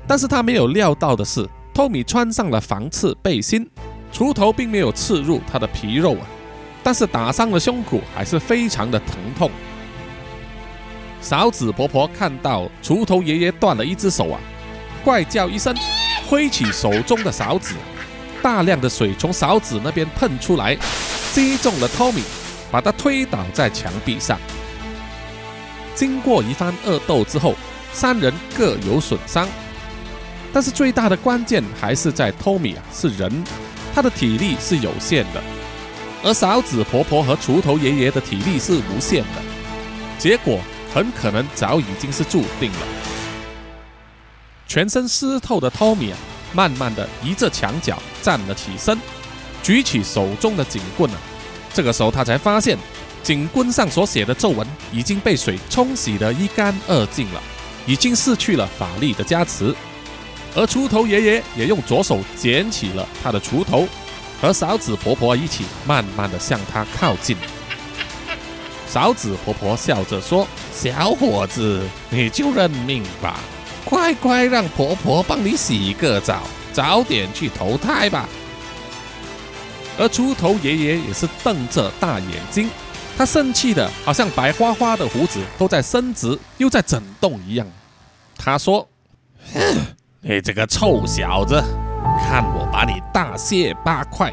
Speaker 2: 但是他没有料到的是，托米穿上了防刺背心，锄头并没有刺入他的皮肉啊，但是打伤了胸骨，还是非常的疼痛。勺子婆婆看到锄头爷爷断了一只手啊，怪叫一声，挥起手中的勺子，大量的水从勺子那边喷出来，击中了托米，把他推倒在墙壁上。经过一番恶斗之后。三人各有损伤，但是最大的关键还是在托米啊，是人，他的体力是有限的，而嫂子婆婆和锄头爷爷的体力是无限的，结果很可能早已经是注定了。全身湿透的托米啊，慢慢的移着墙角站了起身，举起手中的警棍啊，这个时候他才发现，警棍上所写的咒文已经被水冲洗得一干二净了。已经失去了法力的加持，而锄头爷爷也用左手捡起了他的锄头，和嫂子婆婆一起慢慢的向他靠近。嫂子婆婆笑着说：“小伙子，你就认命吧，快快让婆婆帮你洗个澡，早点去投胎吧。”而锄头爷爷也是瞪着大眼睛。他生气的，好像白花花的胡子都在伸直，又在震动一样。他说：“哼，你这个臭小子，看我把你大卸八块，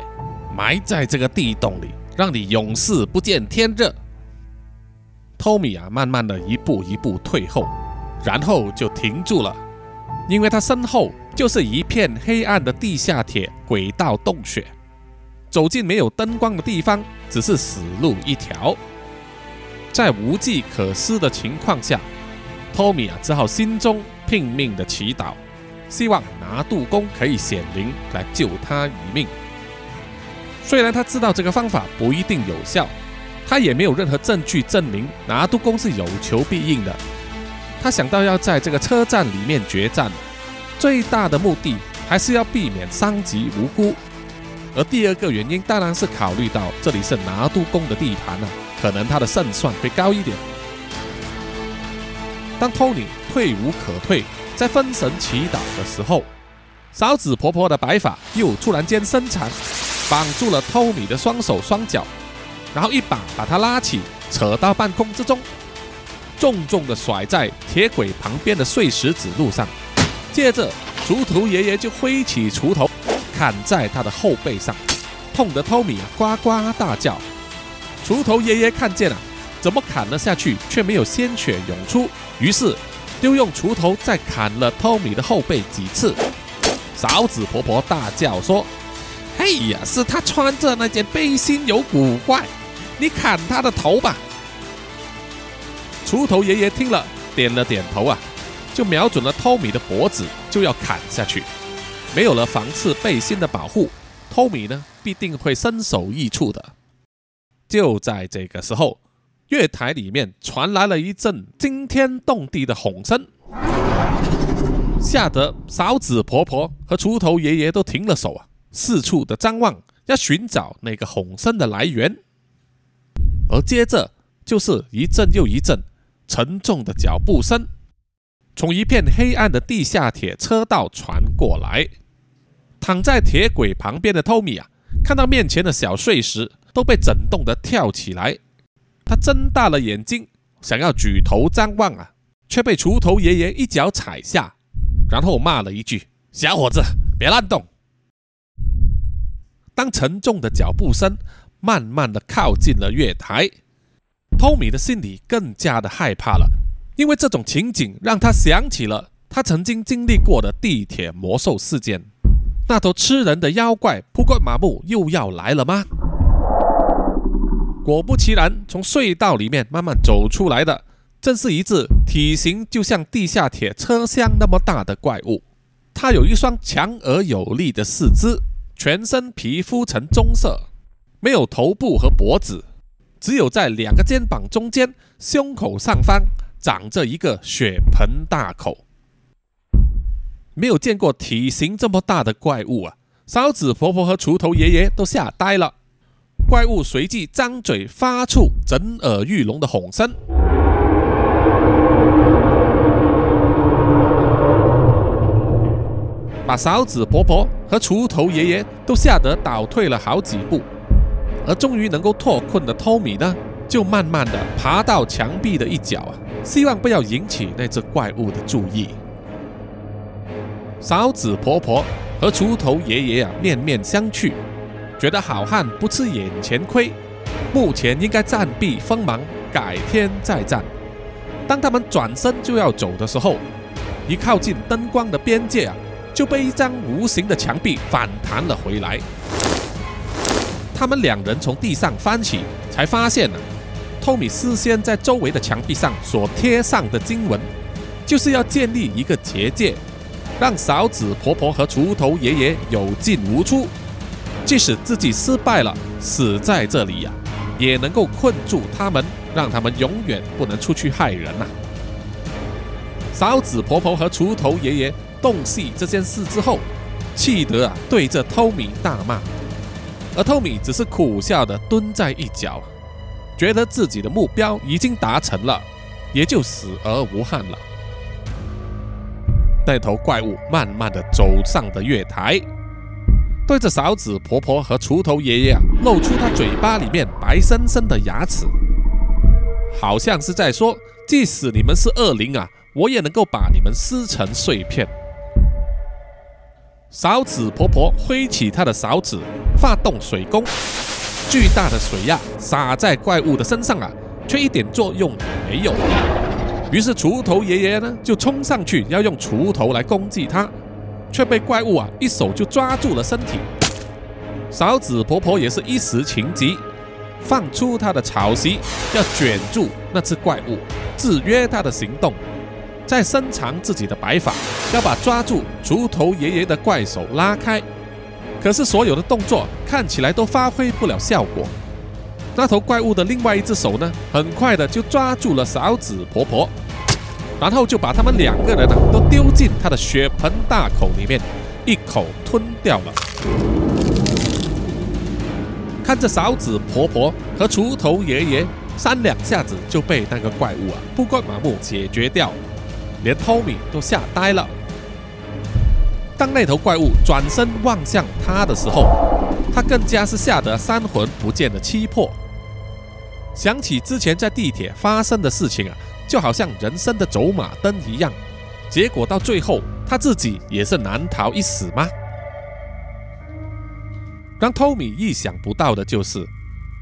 Speaker 2: 埋在这个地洞里，让你永世不见天日。”托米啊，慢慢的一步一步退后，然后就停住了，因为他身后就是一片黑暗的地下铁轨道洞穴。走进没有灯光的地方，只是死路一条。在无计可施的情况下，托米啊只好心中拼命的祈祷，希望拿督公可以显灵来救他一命。虽然他知道这个方法不一定有效，他也没有任何证据证明拿督公是有求必应的。他想到要在这个车站里面决战，最大的目的还是要避免伤及无辜。而第二个原因当然是考虑到这里是拿督公的地盘了，可能他的胜算会高一点。当托尼退无可退，在分神祈祷的时候，勺子婆婆的白发又突然间伸长，绑住了托尼的双手双脚，然后一把把他拉起，扯到半空之中，重重的甩在铁轨旁边的碎石子路上。接着，锄头爷爷就挥起锄头。砍在他的后背上，痛得托米呱呱大叫。锄头爷爷看见了，怎么砍了下去却没有鲜血涌出？于是就用锄头再砍了托米的后背几次。勺子婆婆大叫说：“嘿呀，是他穿着那件背心有古怪，你砍他的头吧！”锄头爷爷听了，点了点头啊，就瞄准了托米的脖子，就要砍下去。没有了防刺背心的保护，托米呢必定会身首异处的。就在这个时候，月台里面传来了一阵惊天动地的吼声，吓得嫂子婆婆和锄头爷爷都停了手啊，四处的张望，要寻找那个吼声的来源。而接着就是一阵又一阵沉重的脚步声，从一片黑暗的地下铁车道传过来。躺在铁轨旁边的托米啊，看到面前的小碎石，都被震动的跳起来。他睁大了眼睛，想要举头张望啊，却被锄头爷爷一脚踩下，然后骂了一句：“小伙子，别乱动。”当沉重的脚步声慢慢的靠近了月台，托米的心里更加的害怕了，因为这种情景让他想起了他曾经经历过的地铁魔兽事件。那头吃人的妖怪扑过马木又要来了吗？果不其然，从隧道里面慢慢走出来的，正是一只体型就像地下铁车厢那么大的怪物。它有一双强而有力的四肢，全身皮肤呈棕色，没有头部和脖子，只有在两个肩膀中间、胸口上方长着一个血盆大口。没有见过体型这么大的怪物啊！嫂子婆婆和锄头爷爷都吓呆了。怪物随即张嘴发出震耳欲聋的吼声，把勺子婆婆和锄头爷爷都吓得倒退了好几步。而终于能够脱困的托米呢，就慢慢的爬到墙壁的一角啊，希望不要引起那只怪物的注意。勺子婆婆和锄头爷爷啊，面面相觑，觉得好汉不吃眼前亏，目前应该暂避锋芒，改天再战。当他们转身就要走的时候，一靠近灯光的边界啊，就被一张无形的墙壁反弹了回来。他们两人从地上翻起，才发现呢，托米事先在周围的墙壁上所贴上的经文，就是要建立一个结界。让勺子婆婆和锄头爷爷有进无出，即使自己失败了，死在这里呀，也能够困住他们，让他们永远不能出去害人呐。嫂子婆婆和锄头爷爷洞悉这件事之后，气得啊对着托米大骂，而托米只是苦笑的蹲在一角，觉得自己的目标已经达成了，也就死而无憾了。那头怪物慢慢的走上了月台，对着勺子婆婆和锄头爷爷啊，露出他嘴巴里面白生生的牙齿，好像是在说：即使你们是恶灵啊，我也能够把你们撕成碎片。勺子婆婆挥起她的勺子，发动水攻，巨大的水压洒在怪物的身上啊，却一点作用也没有。于是锄头爷爷呢，就冲上去要用锄头来攻击他，却被怪物啊一手就抓住了身体。嫂子婆婆也是一时情急，放出她的草席，要卷住那只怪物，制约它的行动，再伸长自己的白发，要把抓住锄头爷爷的怪手拉开。可是所有的动作看起来都发挥不了效果。那头怪物的另外一只手呢，很快的就抓住了嫂子婆婆。然后就把他们两个人呢都丢进他的血盆大口里面，一口吞掉了。看着嫂子婆婆和锄头爷爷三两下子就被那个怪物啊不光麻木解决掉，连托米都吓呆了。当那头怪物转身望向他的时候，他更加是吓得三魂不见的七魄。想起之前在地铁发生的事情啊。就好像人生的走马灯一样，结果到最后他自己也是难逃一死吗？让托米意想不到的就是，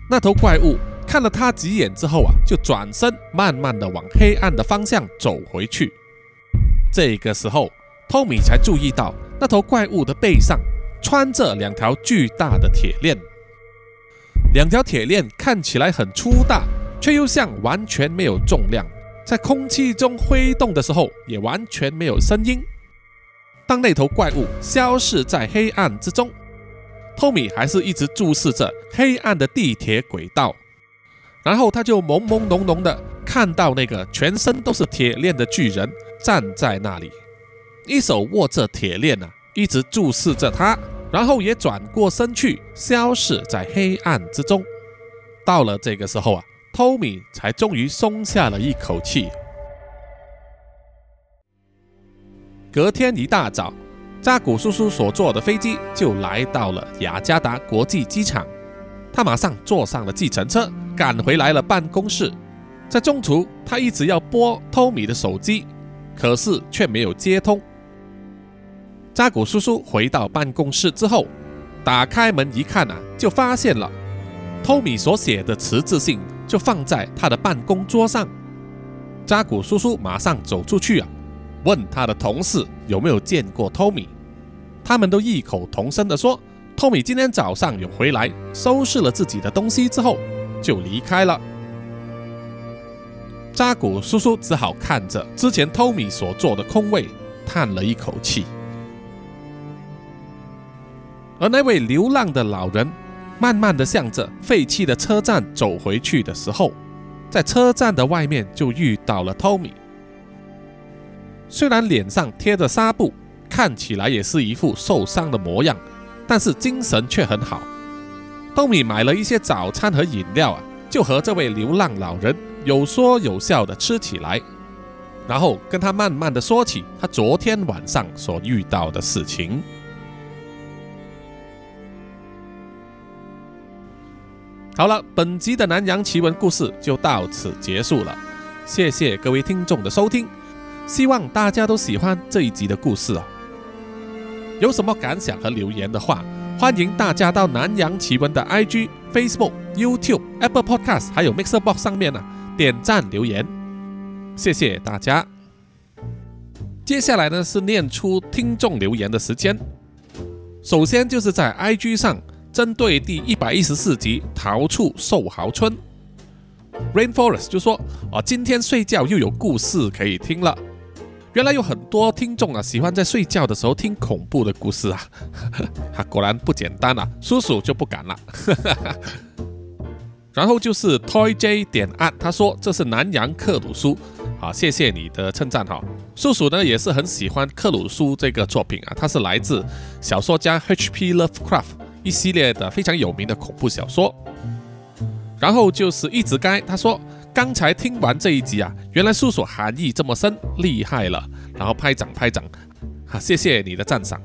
Speaker 2: 那头怪物看了他几眼之后啊，就转身慢慢的往黑暗的方向走回去。这个时候，托米才注意到那头怪物的背上穿着两条巨大的铁链，两条铁链看起来很粗大，却又像完全没有重量。在空气中挥动的时候，也完全没有声音。当那头怪物消失在黑暗之中，托米还是一直注视着黑暗的地铁轨道。然后他就朦朦胧胧的看到那个全身都是铁链的巨人站在那里。一手握着铁链啊，一直注视着他，然后也转过身去，消失在黑暗之中。到了这个时候啊，托米才终于松下了一口气。隔天一大早，扎古叔叔所坐的飞机就来到了雅加达国际机场。他马上坐上了计程车，赶回来了办公室。在中途，他一直要拨托米的手机，可是却没有接通。扎古叔叔回到办公室之后，打开门一看啊，就发现了托米所写的辞职信就放在他的办公桌上。扎古叔叔马上走出去啊。问他的同事有没有见过托米，他们都异口同声地说，托米今天早上有回来，收拾了自己的东西之后就离开了。扎古叔叔只好看着之前托米所坐的空位，叹了一口气。而那位流浪的老人，慢慢地向着废弃的车站走回去的时候，在车站的外面就遇到了托米。虽然脸上贴着纱布，看起来也是一副受伤的模样，但是精神却很好。托米买了一些早餐和饮料啊，就和这位流浪老人有说有笑的吃起来，然后跟他慢慢的说起他昨天晚上所遇到的事情。好了，本集的南洋奇闻故事就到此结束了，谢谢各位听众的收听。希望大家都喜欢这一集的故事哦。有什么感想和留言的话，欢迎大家到南洋奇闻的 IG、Facebook、YouTube、Apple Podcast 还有 Mixer Box 上面呢点赞留言，谢谢大家。接下来呢是念出听众留言的时间。首先就是在 IG 上，针对第一百一十四集《逃出寿豪村》，Rainforest 就说：“啊，今天睡觉又有故事可以听了。”原来有很多听众啊，喜欢在睡觉的时候听恐怖的故事啊，哈，<laughs> 果然不简单啊，叔叔就不敢了。<laughs> 然后就是 Toy J 点按，他说这是南洋克鲁苏，好，谢谢你的称赞哈。叔叔呢也是很喜欢克鲁苏这个作品啊，他是来自小说家 H.P. Lovecraft 一系列的非常有名的恐怖小说。然后就是一直该，他说。刚才听完这一集啊，原来叔叔含义这么深，厉害了！然后拍掌拍掌，哈，谢谢你的赞赏。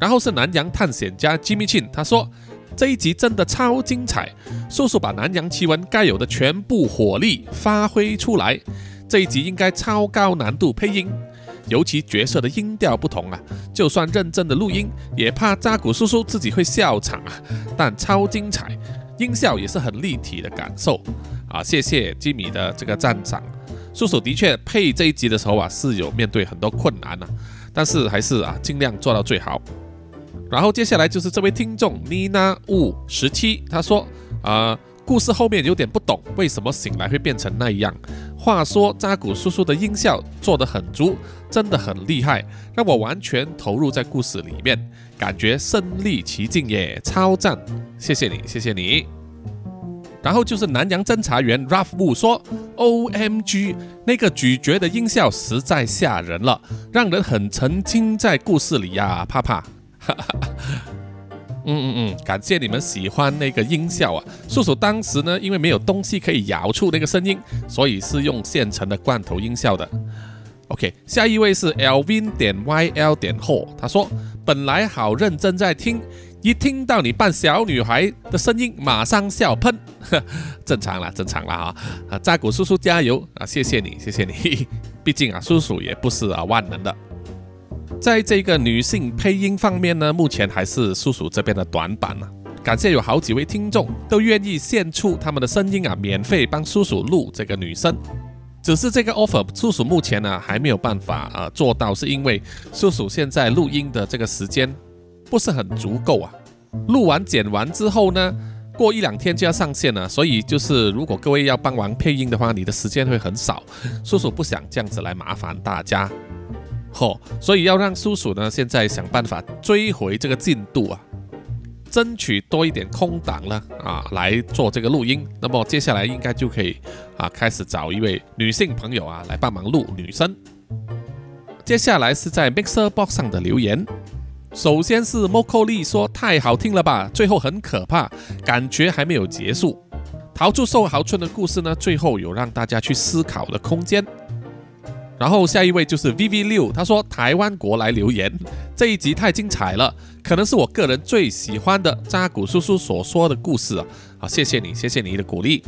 Speaker 2: 然后是南洋探险家 Jimmy Chin，他说这一集真的超精彩，叔叔把南洋奇闻该有的全部火力发挥出来。这一集应该超高难度配音，尤其角色的音调不同啊，就算认真的录音，也怕扎古叔叔自己会笑场啊。但超精彩。音效也是很立体的感受啊！谢谢吉米的这个赞赏。叔叔的确配这一集的时候啊，是有面对很多困难呐，但是还是啊尽量做到最好。然后接下来就是这位听众妮娜雾十七，他说啊，故事后面有点不懂，为什么醒来会变成那样？话说扎古叔叔的音效做得很足，真的很厉害，让我完全投入在故事里面，感觉身临其境耶，超赞！谢谢你，谢谢你。然后就是南洋侦查员 Ruff Wu 说：“O M G，那个咀嚼的音效实在吓人了，让人很沉浸在故事里呀，怕怕。” <laughs> 嗯嗯嗯，感谢你们喜欢那个音效啊！叔叔当时呢，因为没有东西可以咬出那个声音，所以是用现成的罐头音效的。OK，下一位是 Lvin 点 YL 点 Ho，他说：“本来好认真在听，一听到你扮小女孩的声音，马上笑喷。<laughs> 正常了，正常了啊！啊，扎古叔叔加油啊！谢谢你，谢谢你。<laughs> 毕竟啊，叔叔也不是啊万能的。”在这个女性配音方面呢，目前还是叔叔这边的短板呢。感谢有好几位听众都愿意献出他们的声音啊，免费帮叔叔录这个女生。只是这个 offer，叔叔目前呢还没有办法啊做到，是因为叔叔现在录音的这个时间不是很足够啊。录完剪完之后呢，过一两天就要上线了，所以就是如果各位要帮忙配音的话，你的时间会很少。叔叔不想这样子来麻烦大家。嚯，所以要让叔叔呢，现在想办法追回这个进度啊，争取多一点空档了啊，来做这个录音。那么接下来应该就可以啊，开始找一位女性朋友啊来帮忙录女生。接下来是在 Mixer Box 上的留言。首先是 Moko Lee 说太好听了吧，最后很可怕，感觉还没有结束。逃出寿豪村的故事呢，最后有让大家去思考的空间。然后下一位就是 VV 六，他说台湾国来留言，这一集太精彩了，可能是我个人最喜欢的扎古叔叔所说的故事啊！好，谢谢你，谢谢你的鼓励。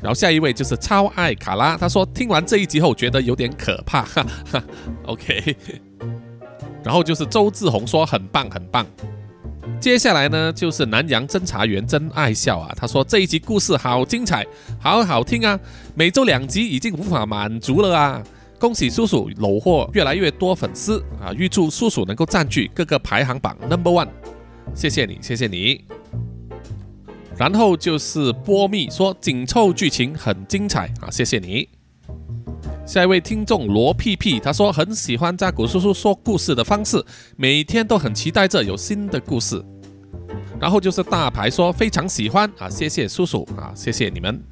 Speaker 2: 然后下一位就是超爱卡拉，他说听完这一集后觉得有点可怕，哈哈。OK。然后就是周志宏说很棒很棒。接下来呢就是南洋侦查员真爱笑啊，他说这一集故事好精彩，好好听啊，每周两集已经无法满足了啊。恭喜叔叔搂获越来越多粉丝啊！预祝叔叔能够占据各个排行榜 number one。谢谢你，谢谢你。然后就是波蜜说紧凑剧情很精彩啊！谢谢你。下一位听众罗屁屁他说很喜欢扎古叔叔说故事的方式，每天都很期待着有新的故事。然后就是大牌说非常喜欢啊！谢谢叔叔啊！谢谢你们。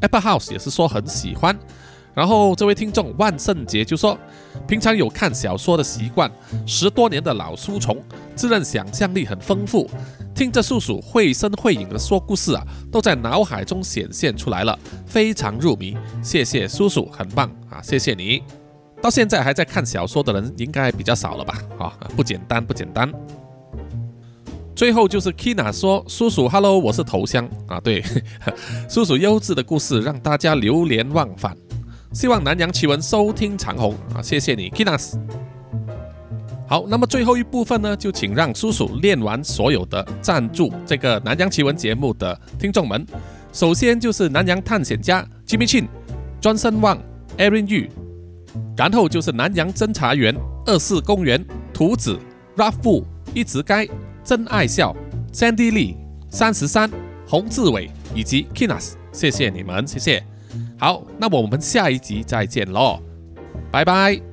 Speaker 2: Apple House 也是说很喜欢。然后这位听众万圣节就说，平常有看小说的习惯，十多年的老书虫，自认想象力很丰富，听着叔叔绘声绘影的说故事啊，都在脑海中显现出来了，非常入迷。谢谢叔叔，很棒啊！谢谢你。到现在还在看小说的人应该比较少了吧？啊，不简单，不简单。最后就是 Kina 说，叔叔，Hello，我是头香啊，对，<laughs> 叔叔优质的故事让大家流连忘返。希望南洋奇闻收听长虹啊！谢谢你，Kinas。好，那么最后一部分呢，就请让叔叔念完所有的赞助这个南洋奇闻节目的听众们。首先就是南洋探险家 Jimmy Chin、Johnson Wang、Aaron Yu，然后就是南洋侦查员二四公园图子 Raffu 一直该真爱笑 Sandy Lee 三十三洪志伟以及 Kinas，谢谢你们，谢谢。好，那我们下一集再见喽，拜拜。